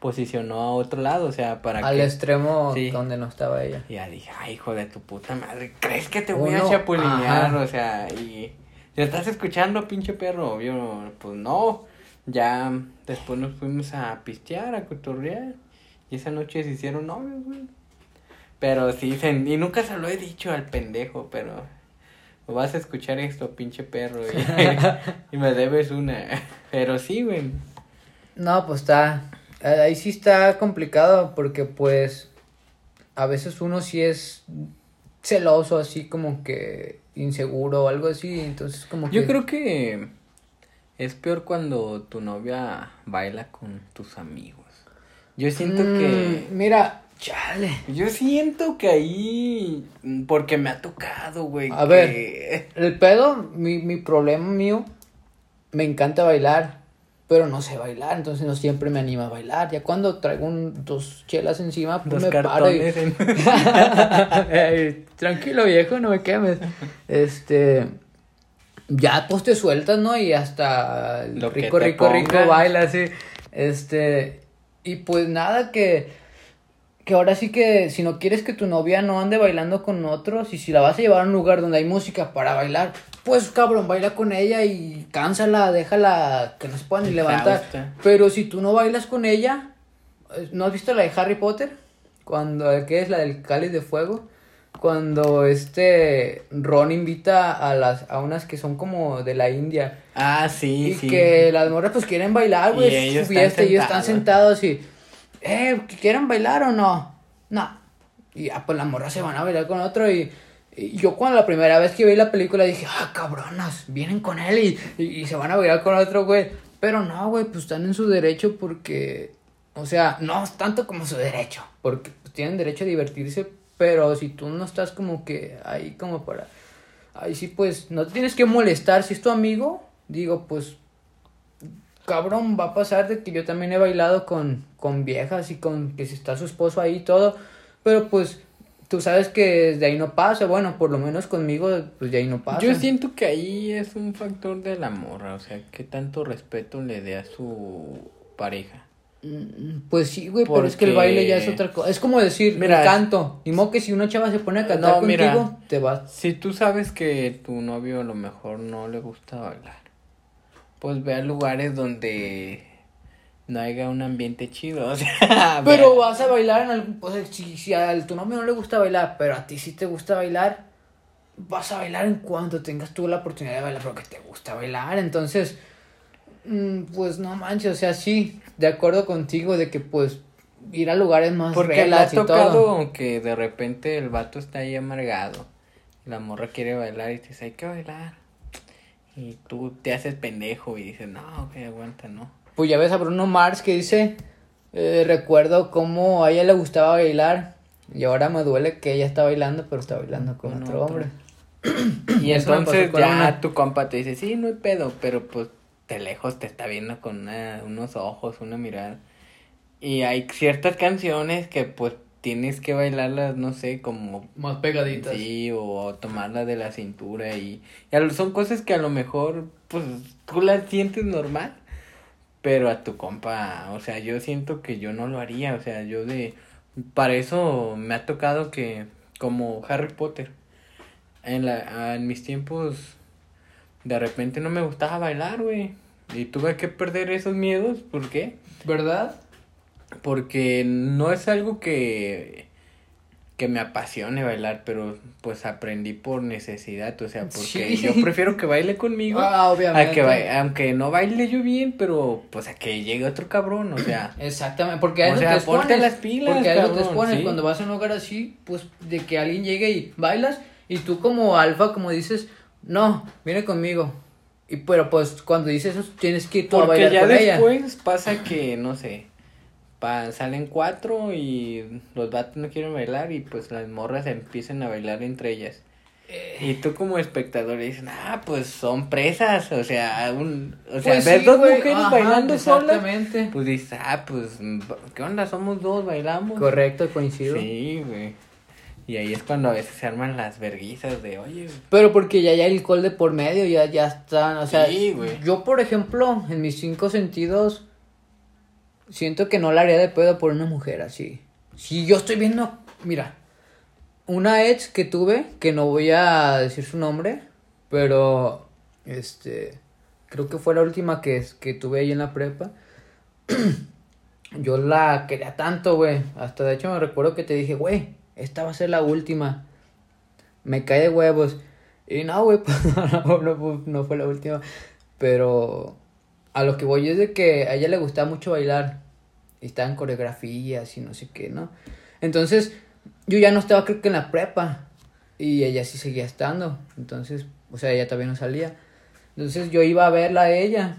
posicionó a otro lado, o sea, para Al que... extremo Sí. donde no estaba ella. Y ya dije, ay, hijo de tu puta madre, ¿crees que te voy a chapulinear? ajá. O sea, y... ¿Ya estás escuchando, pinche perro? Yo, pues no. Ya después nos fuimos a pistear, a cotorrear. Y esa noche se hicieron novios, güey. Pero sí, se- y nunca se lo he dicho al pendejo, pero... Vas a escuchar esto, pinche perro. Y, *laughs* y me debes una. *laughs* Pero sí, güey. No, pues está. Ahí sí está complicado porque pues a veces uno sí es celoso, así como que inseguro o algo así, entonces como que... Yo creo que es peor cuando tu novia baila con tus amigos. Yo siento que... Mm, Mira, chale. Yo siento que ahí... Porque me ha tocado, güey. A que- ver. El pedo, mi, mi problema mío, me encanta bailar, pero no sé bailar, entonces no siempre me anima a bailar. Ya cuando traigo un, dos chelas encima, pues Dos me paro y... en... *laughs* Ey, tranquilo viejo, no me quemes. Este, ya pues te sueltas, ¿no? Y hasta Lo rico, rico, rico baila así. Este, y pues nada que, que ahora sí que si no quieres que tu novia no ande bailando con otros y si la vas a llevar a un lugar donde hay música para bailar, pues cabrón, baila con ella y cánsala, déjala que no se pueda ni levantar. Pero si tú no bailas con ella, eh, ¿no has visto la de Harry Potter? Cuando, ¿qué es la del cáliz de fuego? Cuando este Ron invita a las a unas que son como de la India Ah, sí, y sí. que las morras pues quieren bailar, güey, Y ellos su están fiesta y ellos están sentados. y eh, ¿que ¿quieren bailar o no? No. Y ya pues las morras se van a bailar con otro y yo cuando la primera vez que vi la película dije, "Ah, cabronas, vienen con él y, y, se van a bailar con otro, güey." Pero no, güey, pues están en su derecho porque o sea, no es tanto como su derecho, porque pues, tienen derecho a divertirse, pero si tú no estás como que ahí como para Ahí sí, pues, no te tienes que molestar. Si es tu amigo, digo, pues, cabrón, va a pasar de que yo también he bailado con, con viejas y con que si está su esposo ahí y todo. Pero pues, tú sabes que de ahí no pasa. Bueno, por lo menos conmigo, pues de ahí no pasa. Yo siento que ahí es un factor del amor, o sea, que tanto respeto le dé a su pareja. Mm, Pues sí, güey, pero es que el baile ya es otra cosa. Es como decir, Mira, el canto. Y mo que si una chava se pone a cantar No, mira. contigo, te vas. Si tú sabes que tu novio a lo mejor no le gusta bailar, pues ve a lugares donde no haya un ambiente chido, o sea, *laughs* Pero vas a bailar en algún... O sea, si, si a tu novio no le gusta bailar, pero a ti sí te gusta bailar, vas a bailar en cuanto tengas tú la oportunidad de bailar porque te gusta bailar. Entonces, mm, pues no manches, o sea, sí, de acuerdo contigo de que pues ir a lugares más porque me ha tocado todo. que de repente el vato está ahí amargado, la morra quiere bailar y te dice, hay que bailar. Y tú te haces pendejo y dices, no, que aguanta, no. Pues ya ves a Bruno Mars que dice, eh, recuerdo cómo a ella le gustaba bailar y ahora me duele que ella está bailando, pero está bailando con otro hombre. *clears throat* Y entonces ya una. tu compa te dice, sí, no hay pedo, pero pues de lejos te está viendo con una- unos ojos, una mirada. Y hay ciertas canciones que pues tienes que bailarlas, no sé, como Más pegaditas. sí, o tomarlas de la cintura y, y son cosas que a lo mejor pues tú las sientes normal, pero a tu compa, o sea, yo siento que yo no lo haría, o sea, yo de, para eso me ha tocado que, como Harry Potter, en la, en mis tiempos, de repente no me gustaba bailar, güey, y tuve que perder esos miedos, ¿por qué? ¿Verdad? Porque no es algo que, que me apasione bailar, pero pues aprendí por necesidad, o sea, *laughs* porque Sí. yo prefiero que baile conmigo. Ah, obviamente. A que ba- aunque no baile yo bien, pero pues a que llegue otro cabrón, o sea. *clears throat* Exactamente, porque a eso sea, te expones. las pilas, porque a eso te cabrón, expones. sí. Cuando vas a un lugar así, pues de que alguien llegue y bailas y tú como alfa, como dices, no, viene conmigo. Y pero pues cuando dices eso, tienes que ir tú a Porque bailar ya con ella. después pasa que, no sé, pa- salen cuatro y los vatos no quieren bailar y pues las morras empiezan a bailar entre ellas. Eh. Y tú como espectador dices, ah, pues son presas, o sea, un, o sea, Pues sí, dos mujeres ajá, bailando solas, Exactamente. pues dices, ah, pues, ¿qué onda? Somos dos, bailamos. Correcto, coincido. Sí, güey. Y ahí es cuando a veces se arman las verguizas de, oye, Pero porque ya hay alcohol de por medio, ya, ya están, o sea, Sí, güey. yo por ejemplo, en mis cinco sentidos, siento que no la haría de pedo por una mujer así. Si yo estoy viendo, mira, una ex que tuve, que no voy a decir su nombre, pero, este, creo que fue la última que, que tuve ahí en la prepa. *clears throat* yo la quería tanto, güey, hasta de hecho me recuerdo que te dije, güey, esta va a ser la última me cae de huevos. Y no, güey, *laughs* pues no, fue la última. Pero a lo que voy es de que a ella le gustaba mucho bailar. Y estaba en coreografías y no sé qué, ¿no? Entonces, yo ya no estaba, creo que en la prepa. Y ella sí seguía estando. Entonces, o sea, ella todavía no salía. Entonces yo iba a verla a ella.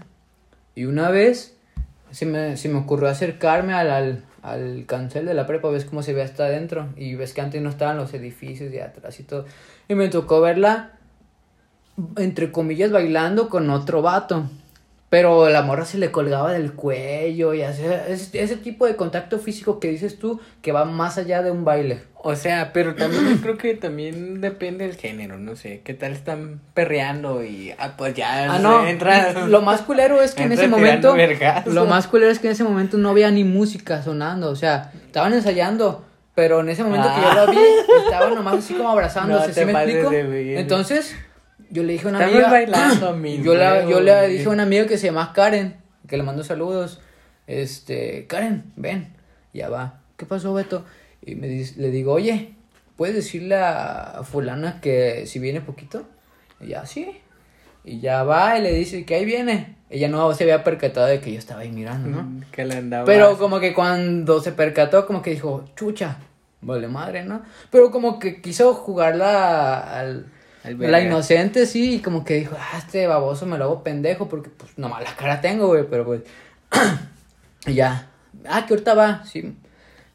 Y una vez se me, se me ocurrió acercarme al, al, al cancel de la prepa, ves cómo se ve hasta adentro. Y ves que antes no estaban los edificios de atrás y todo. Y me tocó verla, entre comillas, bailando con otro vato. Pero la morra se le colgaba del cuello y hacía ese, ese tipo de contacto físico que dices tú que va más allá de un baile. O sea, pero también yo creo que también depende del género, no sé, qué tal están perreando y ah, pues ya Ah, no. entra Lo más culero es que en ese momento. Lo más culero es que en ese momento no había ni música sonando. O sea, estaban ensayando Pero en ese momento que yo lo vi, estaba nomás así como abrazándose, No ¿sí te me explico? Entonces, yo le dije a una Estamos amiga. bailando, *clears throat* mi yo, la- yo le dije a una amiga que se llama Karen, que le mando saludos. Este, Karen, ven. Ya va. ¿Qué pasó, Beto? Y me dice, le digo, oye, ¿puedes decirle a fulana que si viene poquito? Y ya, sí. Y ya va y le dice que ahí viene. Ella no se había percatado de que yo estaba ahí mirando, ¿no? Mm, Que le andaba. Pero como que cuando se percató, como que dijo, chucha, vale madre, ¿no? Pero como que quiso jugarla al... La inocente, sí, y como que dijo, ah, este baboso me lo hago pendejo porque pues nomás la cara tengo, güey, pero pues... *clears throat* y ya, ah, que ahorita va, sí,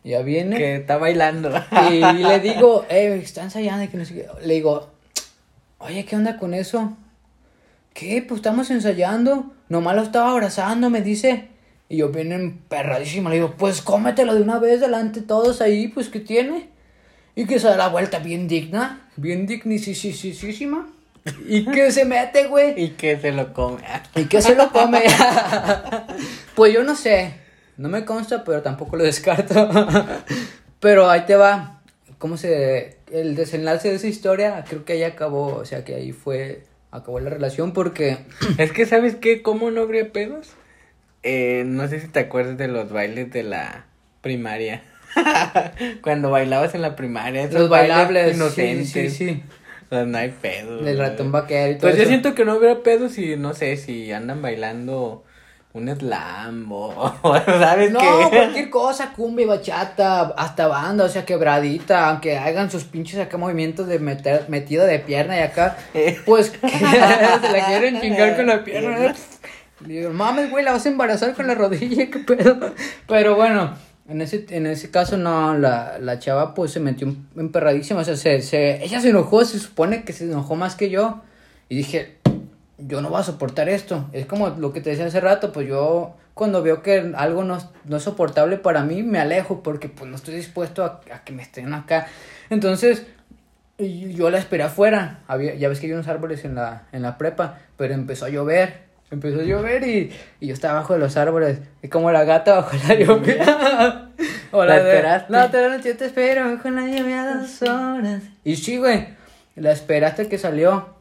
ya viene. Que está bailando. Y *laughs* le digo, eh, está ensayando y que no sé qué. Le digo, oye, ¿qué onda con eso? ¿Qué? Pues estamos ensayando. Nomás lo estaba abrazando, me dice. Y yo bien emperradísima le digo, pues cómetelo de una vez delante de todos ahí, pues ¿qué tiene? Y que se da la vuelta bien digna, bien dignicisísima. Y que se mete, güey. y que se lo come. ¿Y qué se lo come? *laughs* *laughs* pues yo no sé. No me consta, pero tampoco lo descarto. *laughs* pero ahí te va. ¿Cómo se.? El desenlace de esa historia, creo que ahí acabó. O sea, que ahí fue. Acabó la relación porque. *clears throat* Es que, ¿sabes qué? ¿Cómo no habría pedos? Eh, no sé si te acuerdas de los bailes de la primaria. *laughs* Cuando bailabas en la primaria. esos Los bailables. Inocentes. Sí, sí, sí. No hay pedos. Del ratón vaquero y todo Pues yo siento que no hubiera pedos si, no sé, si andan bailando un slam *laughs* o, ¿sabes No, qué? cualquier cosa, cumbia, bachata, hasta banda, o sea, quebradita, aunque hagan sus pinches acá movimientos de meter, metido de pierna y acá, pues *laughs* se la quieren chingar con la pierna. ¿eh? Digo, mames, güey, la vas a embarazar con la rodilla, qué pedo. Pero bueno, en ese, en ese caso no, la, la chava pues se metió emperradísima, o sea, se, se, ella se enojó, se supone que se enojó más que yo. Y dije, yo no voy a soportar esto. Es como lo que te decía hace rato, pues yo cuando veo que algo no, no es soportable para mí, me alejo porque pues no estoy dispuesto a, a que me estén acá. Entonces, yo la esperé afuera. Había, ya ves que hay unos árboles en la, en la prepa, pero empezó a llover. Empezó a llover y, y yo estaba bajo de los árboles. Y como la gata bajo la lluvia. *laughs* o ¿La la, de, esperaste? La otra noche yo te espero bajo la lluvia dos horas. Y sí, güey. La esperé hasta que salió.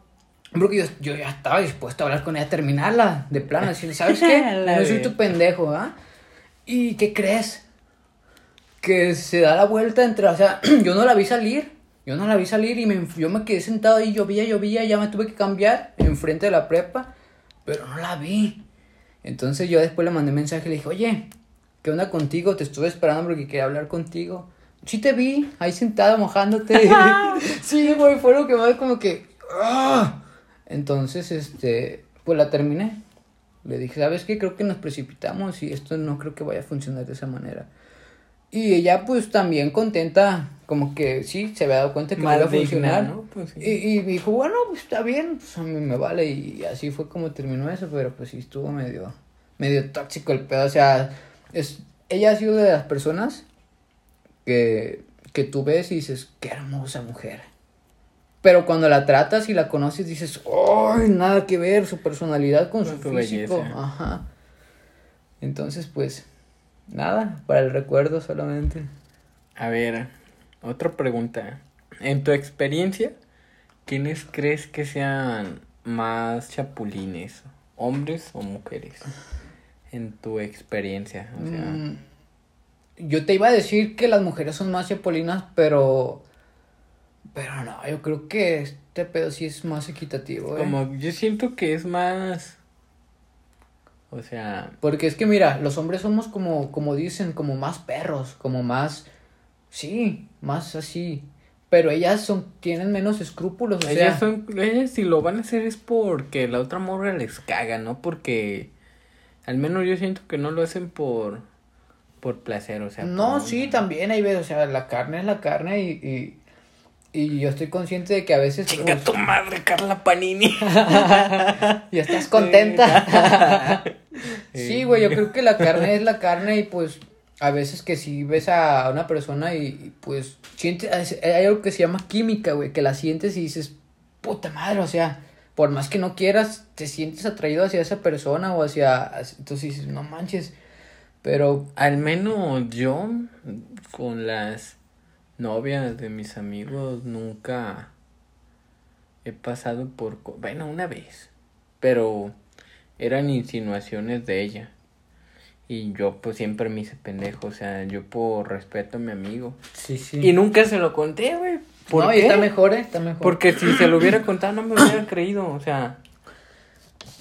Porque yo, yo ya estaba dispuesto a hablar con ella, terminarla de plano, decirle, ¿sabes qué? *laughs* No soy tu pendejo, ¿ah? ¿Y qué crees? Que se da la vuelta entre, o sea, *clears throat* yo no la vi salir, yo no la vi salir y me, yo me quedé sentado ahí, llovía, llovía, ya me tuve que cambiar enfrente de la prepa, pero no la vi. Entonces yo después le mandé mensaje y le dije, oye, ¿qué onda contigo? Te estuve esperando porque quería hablar contigo. Sí te vi, ahí sentado mojándote. *laughs* sí, güey, fue lo que más como que... ¡ah! Entonces, este, pues la terminé. Le dije, ¿sabes qué? Creo que nos precipitamos y esto no creo que vaya a funcionar de esa manera. Y ella, pues, también contenta, como que sí, se había dado cuenta que iba a digna, funcionar. ¿no? Pues sí. y, y dijo, bueno, pues está bien, pues a mí me vale. Y así fue como terminó eso, pero pues sí estuvo medio, medio tóxico el pedo. O sea, es, ella ha sido de las personas que, que tú ves y dices, qué hermosa mujer. Pero cuando la tratas y la conoces dices, ¡ay! Nada que ver su personalidad con, su físico. belleza. Ajá. Entonces, pues, nada, para el recuerdo solamente. A ver, otra pregunta. En tu experiencia, ¿quiénes crees que sean más chapulines? ¿Hombres o mujeres? En tu experiencia. O sea, Mm, yo te iba a decir que las mujeres son más chapolinas, pero. Pero no, yo creo que este pedo sí es más equitativo, ¿eh? como yo siento que es más. O sea, Porque es que mira, los hombres somos como, como dicen, como más perros, como más, sí, más así. Pero ellas son, tienen menos escrúpulos, o ellas sea, son, ellas si lo van a hacer es porque la otra morra les caga, ¿no? Porque al menos yo siento que no lo hacen por por placer, o sea. no, sí, también hay veces, o sea, la carne es la carne y, y, y yo estoy consciente de que a veces Chinga pues, tu madre, Carla Panini. *laughs* ya estás contenta. *laughs* sí, güey, yo creo que la carne es la carne y pues a veces que si ves a una persona y, y, pues sientes, hay algo que se llama química, güey, que la sientes y dices, puta madre, o sea, por más que no quieras, te sientes atraído hacia esa persona o hacia- entonces dices, no manches, pero Al menos yo, con las novias de mis amigos nunca he pasado por... Bueno, una vez. Pero eran insinuaciones de ella. Y yo pues siempre me hice pendejo. O sea, yo por respeto a mi amigo. Sí, sí. Y nunca se lo conté, güey. ¿Por no, qué? está mejor, ¿eh? Está mejor. Porque si se lo hubiera contado no me hubiera creído, o sea,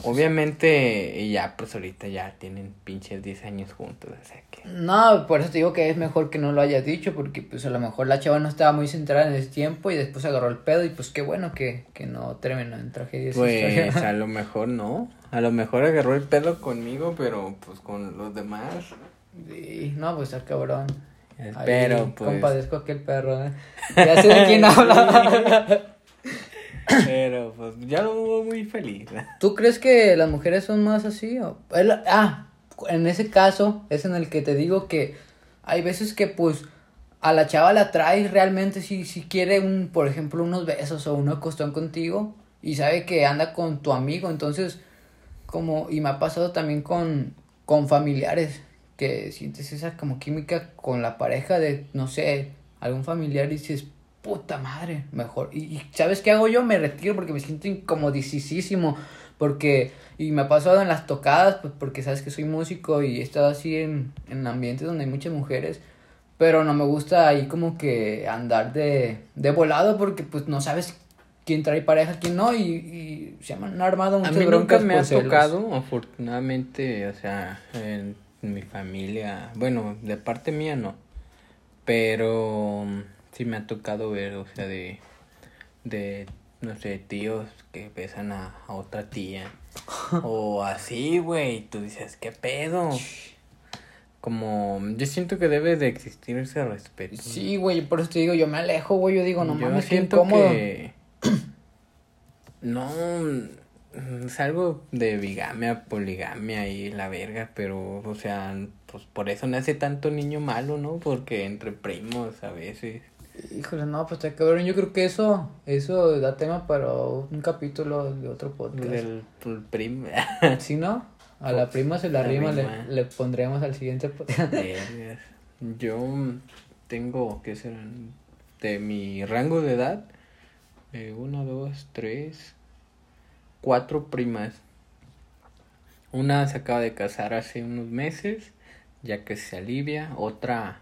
obviamente y ya pues ahorita ya tienen pinches 10 años juntos, o sea que No, por eso te digo que es mejor que no lo hayas dicho, porque pues a lo mejor la chava no estaba muy centrada en ese tiempo y después agarró el pedo y pues qué bueno que, que no terminó en tragedia. pues a lo mejor no, a lo mejor agarró el pedo conmigo, pero pues con los demás. Sí, no, pues está cabrón. Pero Ahí pues Compadezco a aquel perro, ¿eh? Ya sé de quién *laughs* habla. *laughs* pero pues ya lo hubo muy feliz. *laughs* ¿Tú crees que las mujeres son más así? O... Ah, en ese caso es en el que te digo que hay veces que pues a la chava la traes realmente si, si quiere un, por ejemplo, unos besos o un acostón contigo y sabe que anda con tu amigo, entonces como, y me ha pasado también con, con familiares, que sientes esa como química con la pareja de, no sé, algún familiar y dices, puta madre, mejor. Y, y ¿sabes qué hago yo? Me retiro porque me siento incomodicísimo, porque, y me ha pasado en las tocadas, pues porque sabes que soy músico y he estado así en, en ambientes donde hay muchas mujeres. Pero no me gusta ahí como que andar de, de volado porque pues no sabes quién trae pareja, quién no, y, y se han armado A muchas mí nunca me ha tocado, afortunadamente, o sea, en mi familia, bueno, de parte mía no, pero sí me ha tocado ver, o sea, de, de, no sé, tíos que besan a, a otra tía, *laughs* o así, güey, tú dices, ¿qué pedo? Como, yo siento que debe de existir ese respeto. Sí, güey, por eso te digo, yo me alejo, güey, yo digo, no Yo mames, qué siento incómodo. que *clears throat* no mm, es algo de bigamia, poligamia y la verga, pero o sea, pues por eso nace tanto niño malo, ¿no? Porque entre primos a veces. Híjole, no, pues está cabrón, yo creo que eso, eso da tema para un capítulo de otro podcast. Del primo. *laughs* ¿Sí, no? A la prima se la, La rima, le, rima. le pondremos al siguiente podcast. *laughs* *laughs* Yo tengo, ¿qué serán? De mi rango de edad, eh, una, dos, tres, cuatro primas. Una se acaba de casar hace unos meses, ya que se alivia. Otra,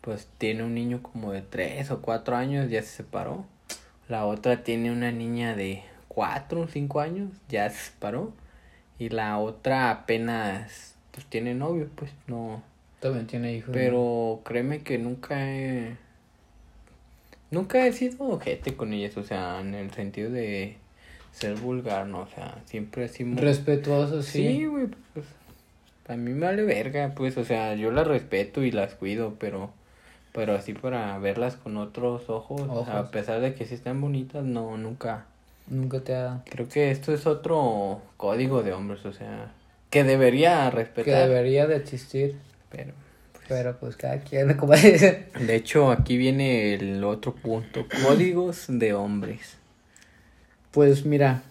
pues tiene un niño como de tres o cuatro años, ya se separó. La otra tiene una niña de cuatro o cinco años, ya se separó. Y la otra apenas, pues tiene novio, pues no. También tiene hijos. Pero créeme que nunca he. Nunca he sido ojete con ellas, o sea, en el sentido de ser vulgar, ¿no? O sea, siempre así muy... Respetuoso, sí. Sí, güey, pues. A mí me vale verga, pues, o sea, yo las respeto y las cuido, pero. Pero así para verlas con otros ojos, Ojos. a pesar de que sí están bonitas, no, nunca. Nunca te ha... Creo que esto es otro código de hombres, o sea, que debería Que respetar. debería de existir. Pero. Pero pues cada quien, como dicen. De hecho, aquí viene el otro punto, códigos de hombres. Pues mira,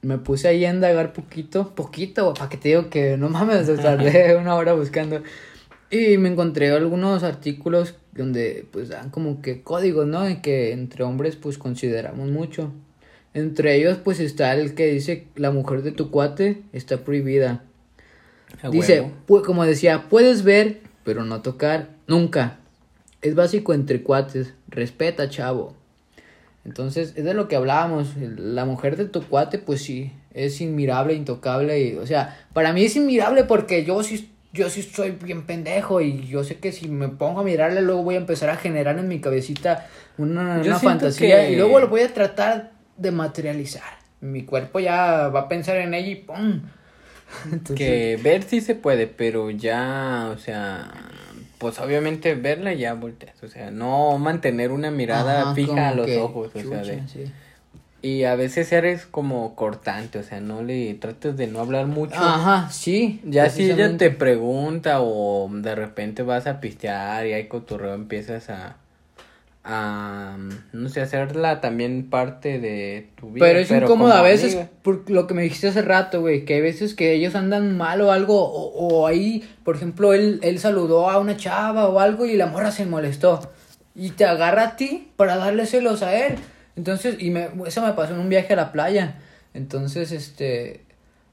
me puse ahí a indagar poquito, poquito, para que te digo que no mames, *laughs* tardé una hora buscando. Y me encontré algunos artículos donde pues dan como que códigos, ¿no? Y que entre hombres pues consideramos mucho. Entre ellos pues está el que dice la mujer de tu cuate está prohibida. Dice, como decía, puedes ver, pero no tocar, nunca. Es básico entre cuates, respeta, chavo. Entonces, es de lo que hablábamos, la mujer de tu cuate, pues sí, es inmirable, intocable, y, o sea, para mí es inmirable porque yo sí, yo sí soy bien pendejo y yo sé que si me pongo a mirarle, luego voy a empezar a generar en mi cabecita una, una fantasía que- y luego lo voy a tratar de materializar. Mi cuerpo ya va a pensar en ella y ¡pum! *laughs* Entonces, Que ver sí se puede, pero ya, o sea, pues obviamente verla ya volteas, o sea, no mantener una mirada Ajá, fija a los que, ojos, o sea, de, sí. Y a veces eres como cortante, o sea, no le trates de no hablar mucho. Ajá, sí. Ya si ella te pregunta o de repente vas a pistear y hay cotorreo, empiezas a, a, no sé, hacerla también parte de tu vida. Pero es incómodo a veces, amiga. por lo que me dijiste hace rato, güey, que hay veces que ellos andan mal o algo, o, o ahí, por ejemplo, él, él saludó a una chava o algo y la morra se molestó. y te agarra a ti para darle celos a él. Entonces, y me, eso me pasó en un viaje a la playa. Entonces, este,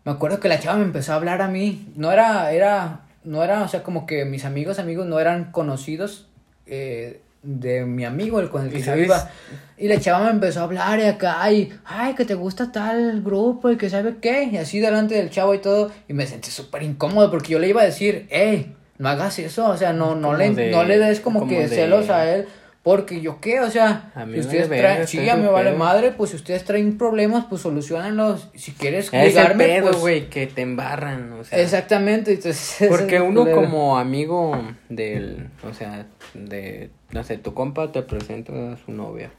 me acuerdo que la chava me empezó a hablar a mí. No era, era, no era, o sea, como que mis amigos, amigos no eran conocidos eh, de mi amigo, el con el que yo iba. Y la chava me empezó a hablar y acá, y, ay, que te gusta tal grupo y que sabe qué. Y así delante del chavo y todo. Y me sentí súper incómodo porque yo le iba a decir, hey, no hagas eso, o sea, no, no, le, no le des como, que celos a él. Porque yo qué, o sea, si ustedes traen, sí, me vale madre, pues si ustedes traen problemas, pues solucionenlos. Si quieres es pues güey, que te embarran, o sea. Exactamente, entonces. *laughs* Porque uno como amigo del, o sea, de, no sé, tu compa te presenta a su novia.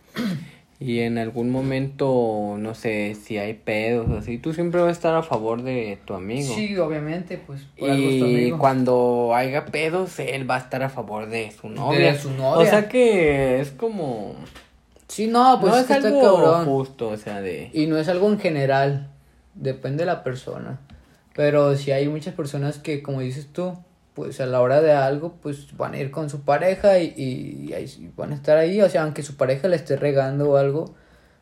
Y en algún momento, no sé, si hay pedos o así, tú siempre vas a estar a favor de tu amigo. Sí, obviamente, pues. y cuando haya pedos, él va a estar a favor de su novia. De su novia. O sea que es como... Sí, no, pues no es, algo justo, o sea, de... Y no es algo en general, depende de la persona. Pero si hay muchas personas que, como dices tú, pues a la hora de algo, pues van a ir con su pareja y, y, van a estar ahí, o sea, aunque su pareja le esté regando o algo,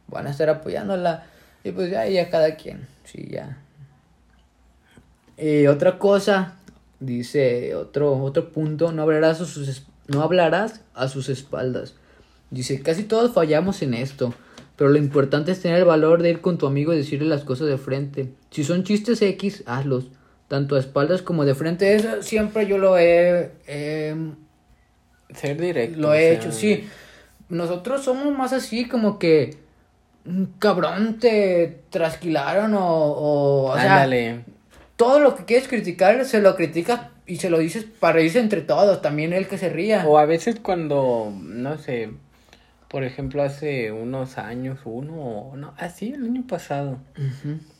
van a estar apoyándola y pues ya, ya cada quien, sí, ya. Y otra cosa, dice otro, otro punto, no hablarás, a sus, no hablarás a sus espaldas. Dice, casi todos fallamos en esto, pero lo importante es tener el valor de ir con tu amigo y decirle las cosas de frente. Si son chistes X, hazlos tanto a espaldas como de frente. Eso siempre yo lo he... Ser directo. Lo he hecho, sí. Nosotros somos más así como que... Cabrón, te trasquilaron o... o, Ándale. todo lo que quieres criticar se lo criticas y se lo dices para reírse entre todos, también el que se ría. O a veces cuando, no sé, por ejemplo, hace unos años, uno, no, así el año pasado,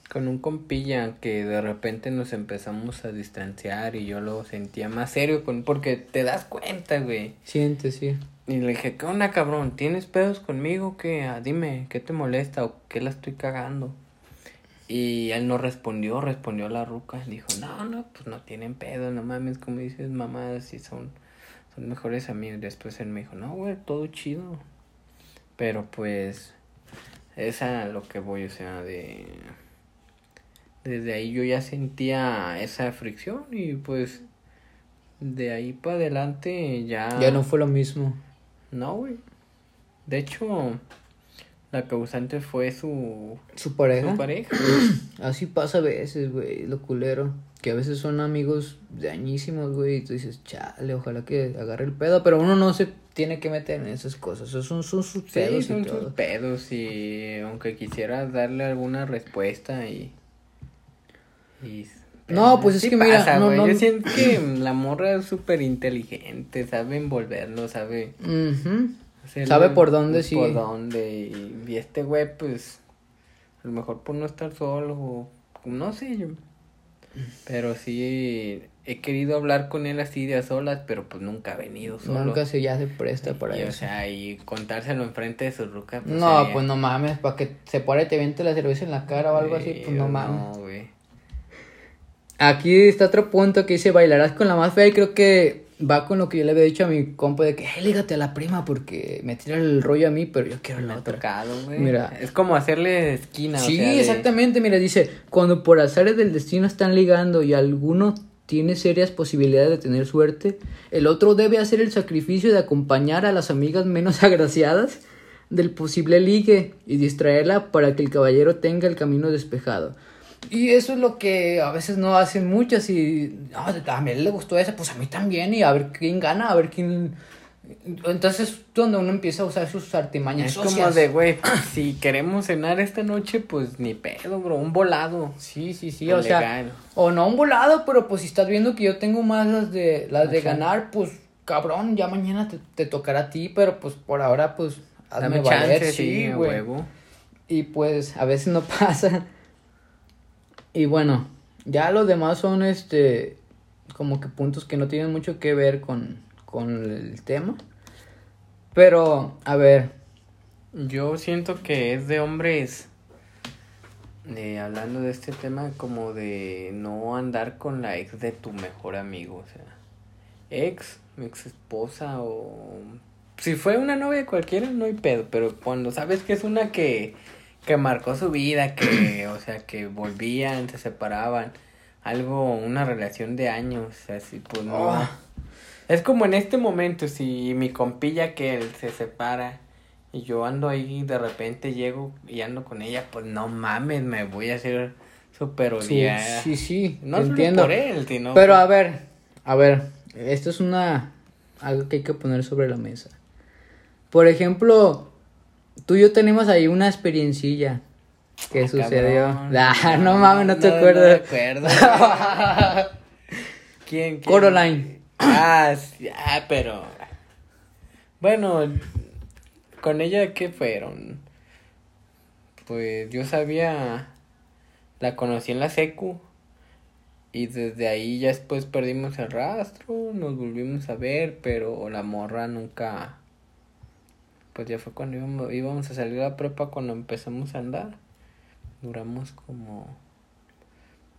con un compilla que de repente nos empezamos a distanciar y yo lo sentía más serio con porque te das cuenta, güey. Siente, sí. Y le dije, ¿qué onda, cabrón? ¿Tienes pedos conmigo? ¿Qué? Ah, dime, ¿qué te molesta o qué la estoy cagando? Y él no respondió, respondió a la ruca. Dijo, no, no, pues no tienen pedo, no mames, como dices, mamá, si son, son mejores amigos. Después él me dijo, no, güey, todo chido. Pero pues, es a lo que voy, o sea, de desde ahí yo ya sentía esa fricción y pues de ahí para adelante ya... Ya no fue lo mismo. No, güey. De hecho, la causante fue su... ¿Su pareja? Su pareja. *clears throat* Así pasa a veces, güey, lo culero. Que a veces son amigos dañísimos, güey, y tú dices, chale, ojalá que agarre el pedo, pero uno no se tiene que meter en esas cosas, esos son, son sus pedos son sus pedos y aunque quisieras darle alguna respuesta y no, pues es que mira, no, yo siento que la morra es súper inteligente, sabe envolverlo, sabe. sabe por dónde sí. Por dónde. Y, este güey, pues, a lo mejor por no estar solo, no sé yo. Pero sí he querido hablar con él así de a solas, pero pues nunca ha venido solo. Nunca se ya se presta para eso. O sea, y contárselo enfrente de su ruca. Pues, no, pues no mames, para que se pare y te viente la cerveza en la cara o algo así, pues no mames. No, güey. Aquí está otro punto que dice, bailarás con la más fea y creo que va con lo que yo le había dicho a mi compa de que, hey, lígate a la prima porque me tira el rollo a mí, pero yo quiero la otra. Tocado. Mira. Es como hacerle esquina. Sí, exactamente. Mira, dice, cuando por azares del destino están ligando y alguno tiene serias posibilidades de tener suerte, el otro debe hacer el sacrificio de acompañar a las amigas menos *laughs* agraciadas del posible ligue y distraerla para que el caballero tenga el camino despejado. Y eso es lo que a veces no hacen muchas y no, a mí le gustó esa, pues a mí también y a ver quién gana, a ver quién... Entonces donde uno empieza a usar sus artimañas. Es como de, güey, *clears throat* si queremos cenar esta noche, pues ni pedo, bro, un volado. Sí, sí, sí, o sea, o no un volado, pero pues si estás viendo que yo tengo más las de las de ganar, pues cabrón, ya mañana te, te, tocará a ti, pero pues por ahora pues hazme valer, sí, güey. Y pues a veces no *laughs* pasa. Y bueno, ya los demás son este como que puntos que no tienen mucho que ver con, con el tema. Pero, a ver. Yo siento que es de hombres, eh, hablando de este tema, como de no andar con la ex de tu mejor amigo. O sea, ex, ex esposa o si fue una novia cualquiera, no hay pedo, pero cuando sabes que es una que, que marcó su vida, que, o sea, que volvían, se separaban, algo, una relación de años, así, pues no. Oh. Es como en este momento, si mi compilla que él se separa y yo ando ahí, de repente llego y ando con ella, pues no mames, me voy a hacer súper Sí, odiada. sí, sí, No te solo entiendo. por él, sino Pero por- a ver, a ver, esto es una algo que hay que poner sobre la mesa. Por ejemplo, tú y yo tenemos ahí una experiencilla que Ah, sucedió. cabrón. Ah, no mames, no te No acuerdas. me acuerdo. *laughs* ¿Quién, quién? Coraline. Ah, sí, ah, pero. Bueno, con ella, ¿qué fueron? Pues yo sabía. La conocí en la secu. Y desde ahí ya después perdimos el rastro. Nos volvimos a ver, pero la morra nunca. Pues ya fue cuando íbamos, íbamos a salir a la prepa cuando empezamos a andar. Duramos como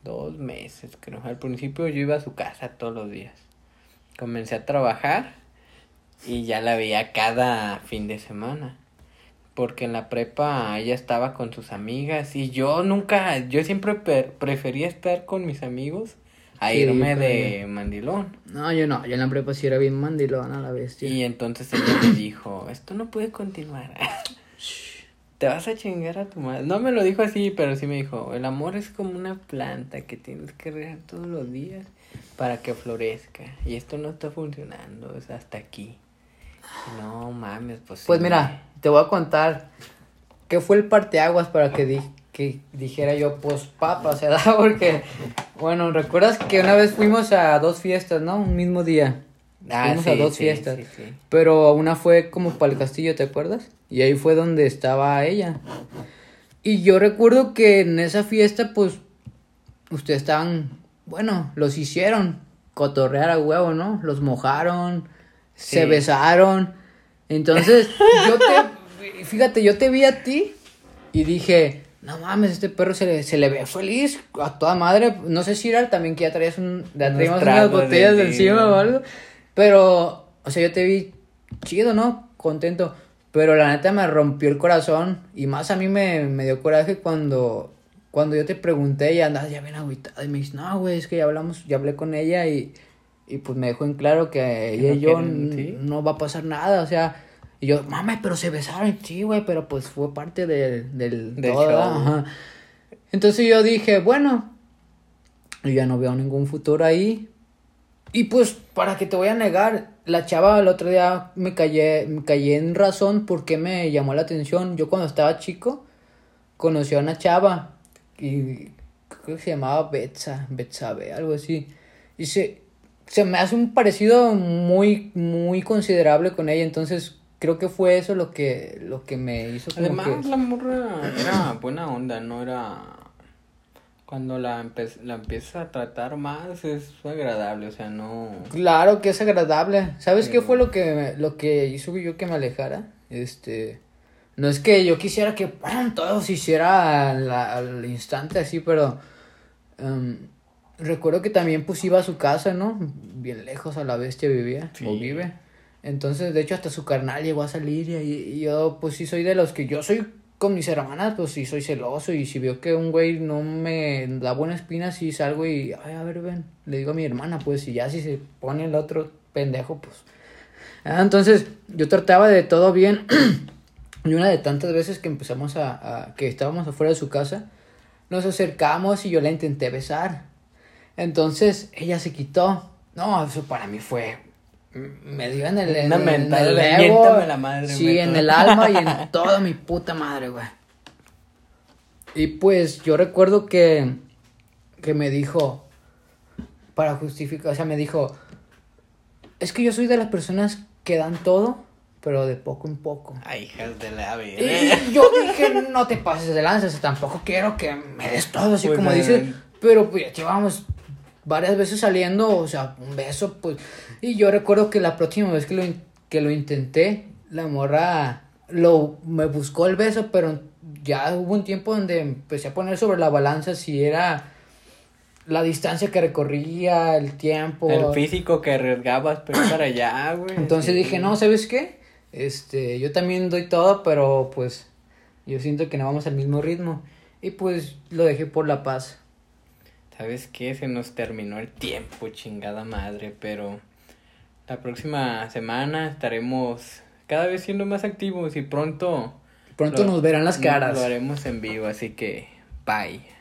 dos meses, creo. Al principio yo iba a su casa todos los días. Comencé a trabajar y ya la veía cada fin de semana. Porque en la prepa ella estaba con sus amigas y yo nunca, yo siempre prefería estar con mis amigos a Sí, irme de mandilón. No, yo no, yo en la prepa sí era bien mandilón a la bestia. Y entonces ella me dijo, esto no puede continuar. *laughs* Te vas a chingar a tu madre. No me lo dijo así, pero sí me dijo, el amor es como una planta que tienes que regar todos los días para que florezca. Y esto no está funcionando, es hasta aquí. No mames, pues Pues mira, te voy a contar qué fue el parteaguas para que, di- que dijera yo, pues papa, se da, *laughs* porque, bueno, ¿recuerdas que una vez fuimos a dos fiestas, no? Un mismo día. Ah, fuimos a dos sí, fiestas. sí. Pero una fue como para el castillo, ¿te acuerdas? Y ahí fue donde estaba ella. Y yo recuerdo que en esa fiesta, pues, ustedes estaban, bueno, los hicieron cotorrear a huevo, ¿no? Los mojaron, se besaron. Entonces, yo te, *laughs* fíjate, yo te vi a ti y dije, no mames, este perro se le, se le ve feliz, a toda madre. No sé si era también que ya traías un, ya traíamos unas botellas de encima o algo. Pero, o sea, yo te vi chido, ¿no? Contento. Pero la neta me rompió el corazón. Y más a mí me, me dio coraje cuando, cuando yo te pregunté y andabas ya bien agüitada. Y me dices, no, güey, es que ya hablamos, ya hablé con ella y, y pues me dejó en claro que ella no y yo quieren, n- ¿sí? no va a pasar nada. O sea, y yo, mames, pero se besaron. Sí, güey, pero pues fue parte del, del, Del todo, show. ajá. Entonces yo dije, bueno, yo ya no veo ningún futuro ahí. Y pues, para que te voy a negar, la chava el otro día me callé, me callé en razón porque me llamó la atención. Yo cuando estaba chico conocí a una chava y creo que se llamaba Betsa, Betsabe, algo así. Y se, se me hace un parecido muy, muy considerable con ella. Entonces, creo que fue eso lo que, lo que me hizo como Además, que... la morra era buena onda, no era... Cuando la, empe- la empiezas a tratar más es agradable, o sea, no... Claro que es agradable. ¿Sabes qué fue lo que, lo que hizo yo que me alejara? Este, no es que yo quisiera que ¡pum! todo se hiciera al, al instante así, pero em, recuerdo que también pues iba a su casa, ¿no? Bien lejos a la bestia vivía o vive. Entonces, de hecho, hasta su carnal llegó a salir y, yo pues sí soy de los que yo soy con mis hermanas, pues sí soy celoso y si veo que un güey no me da buena espina, sí salgo y, ay, a ver, ven, le digo a mi hermana, pues, y ya si se pone el otro pendejo, pues. Ah, entonces, yo trataba de todo bien *clears throat* y una de tantas veces que empezamos a, a- que estábamos afuera de su casa, nos acercamos y yo la intenté besar. Entonces, ella se quitó. No, eso para mí fue me dio en el, en, mentada el ego, miéntame la madre, sí, en el alma y en *laughs* toda mi puta madre, güey. Y pues yo recuerdo que, que me dijo, para justificar, o sea, me dijo, es que yo soy de las personas que dan todo, pero de poco en poco. Ay, hijas de la vida. Y yo dije, no te pases de lanza, o sea, tampoco quiero que me des todo, así Pues, como dices, pero pues ya llevamos varias veces saliendo, o sea, un beso, pues, y yo recuerdo que la próxima vez que lo, que lo intenté, la morra lo, me buscó el beso, pero ya hubo un tiempo donde empecé a poner sobre la balanza si era la distancia que recorría, el tiempo. El físico que arriesgabas, pero para allá, güey. Entonces dije, no, ¿sabes qué? Este, yo también doy todo, pero pues yo siento que no vamos al mismo ritmo. Y pues lo dejé por la paz. ¿Sabes qué? Se nos terminó el tiempo, chingada madre, pero la próxima semana estaremos cada vez siendo más activos y pronto... Pronto nos verán las caras. Lo haremos en vivo, así que bye.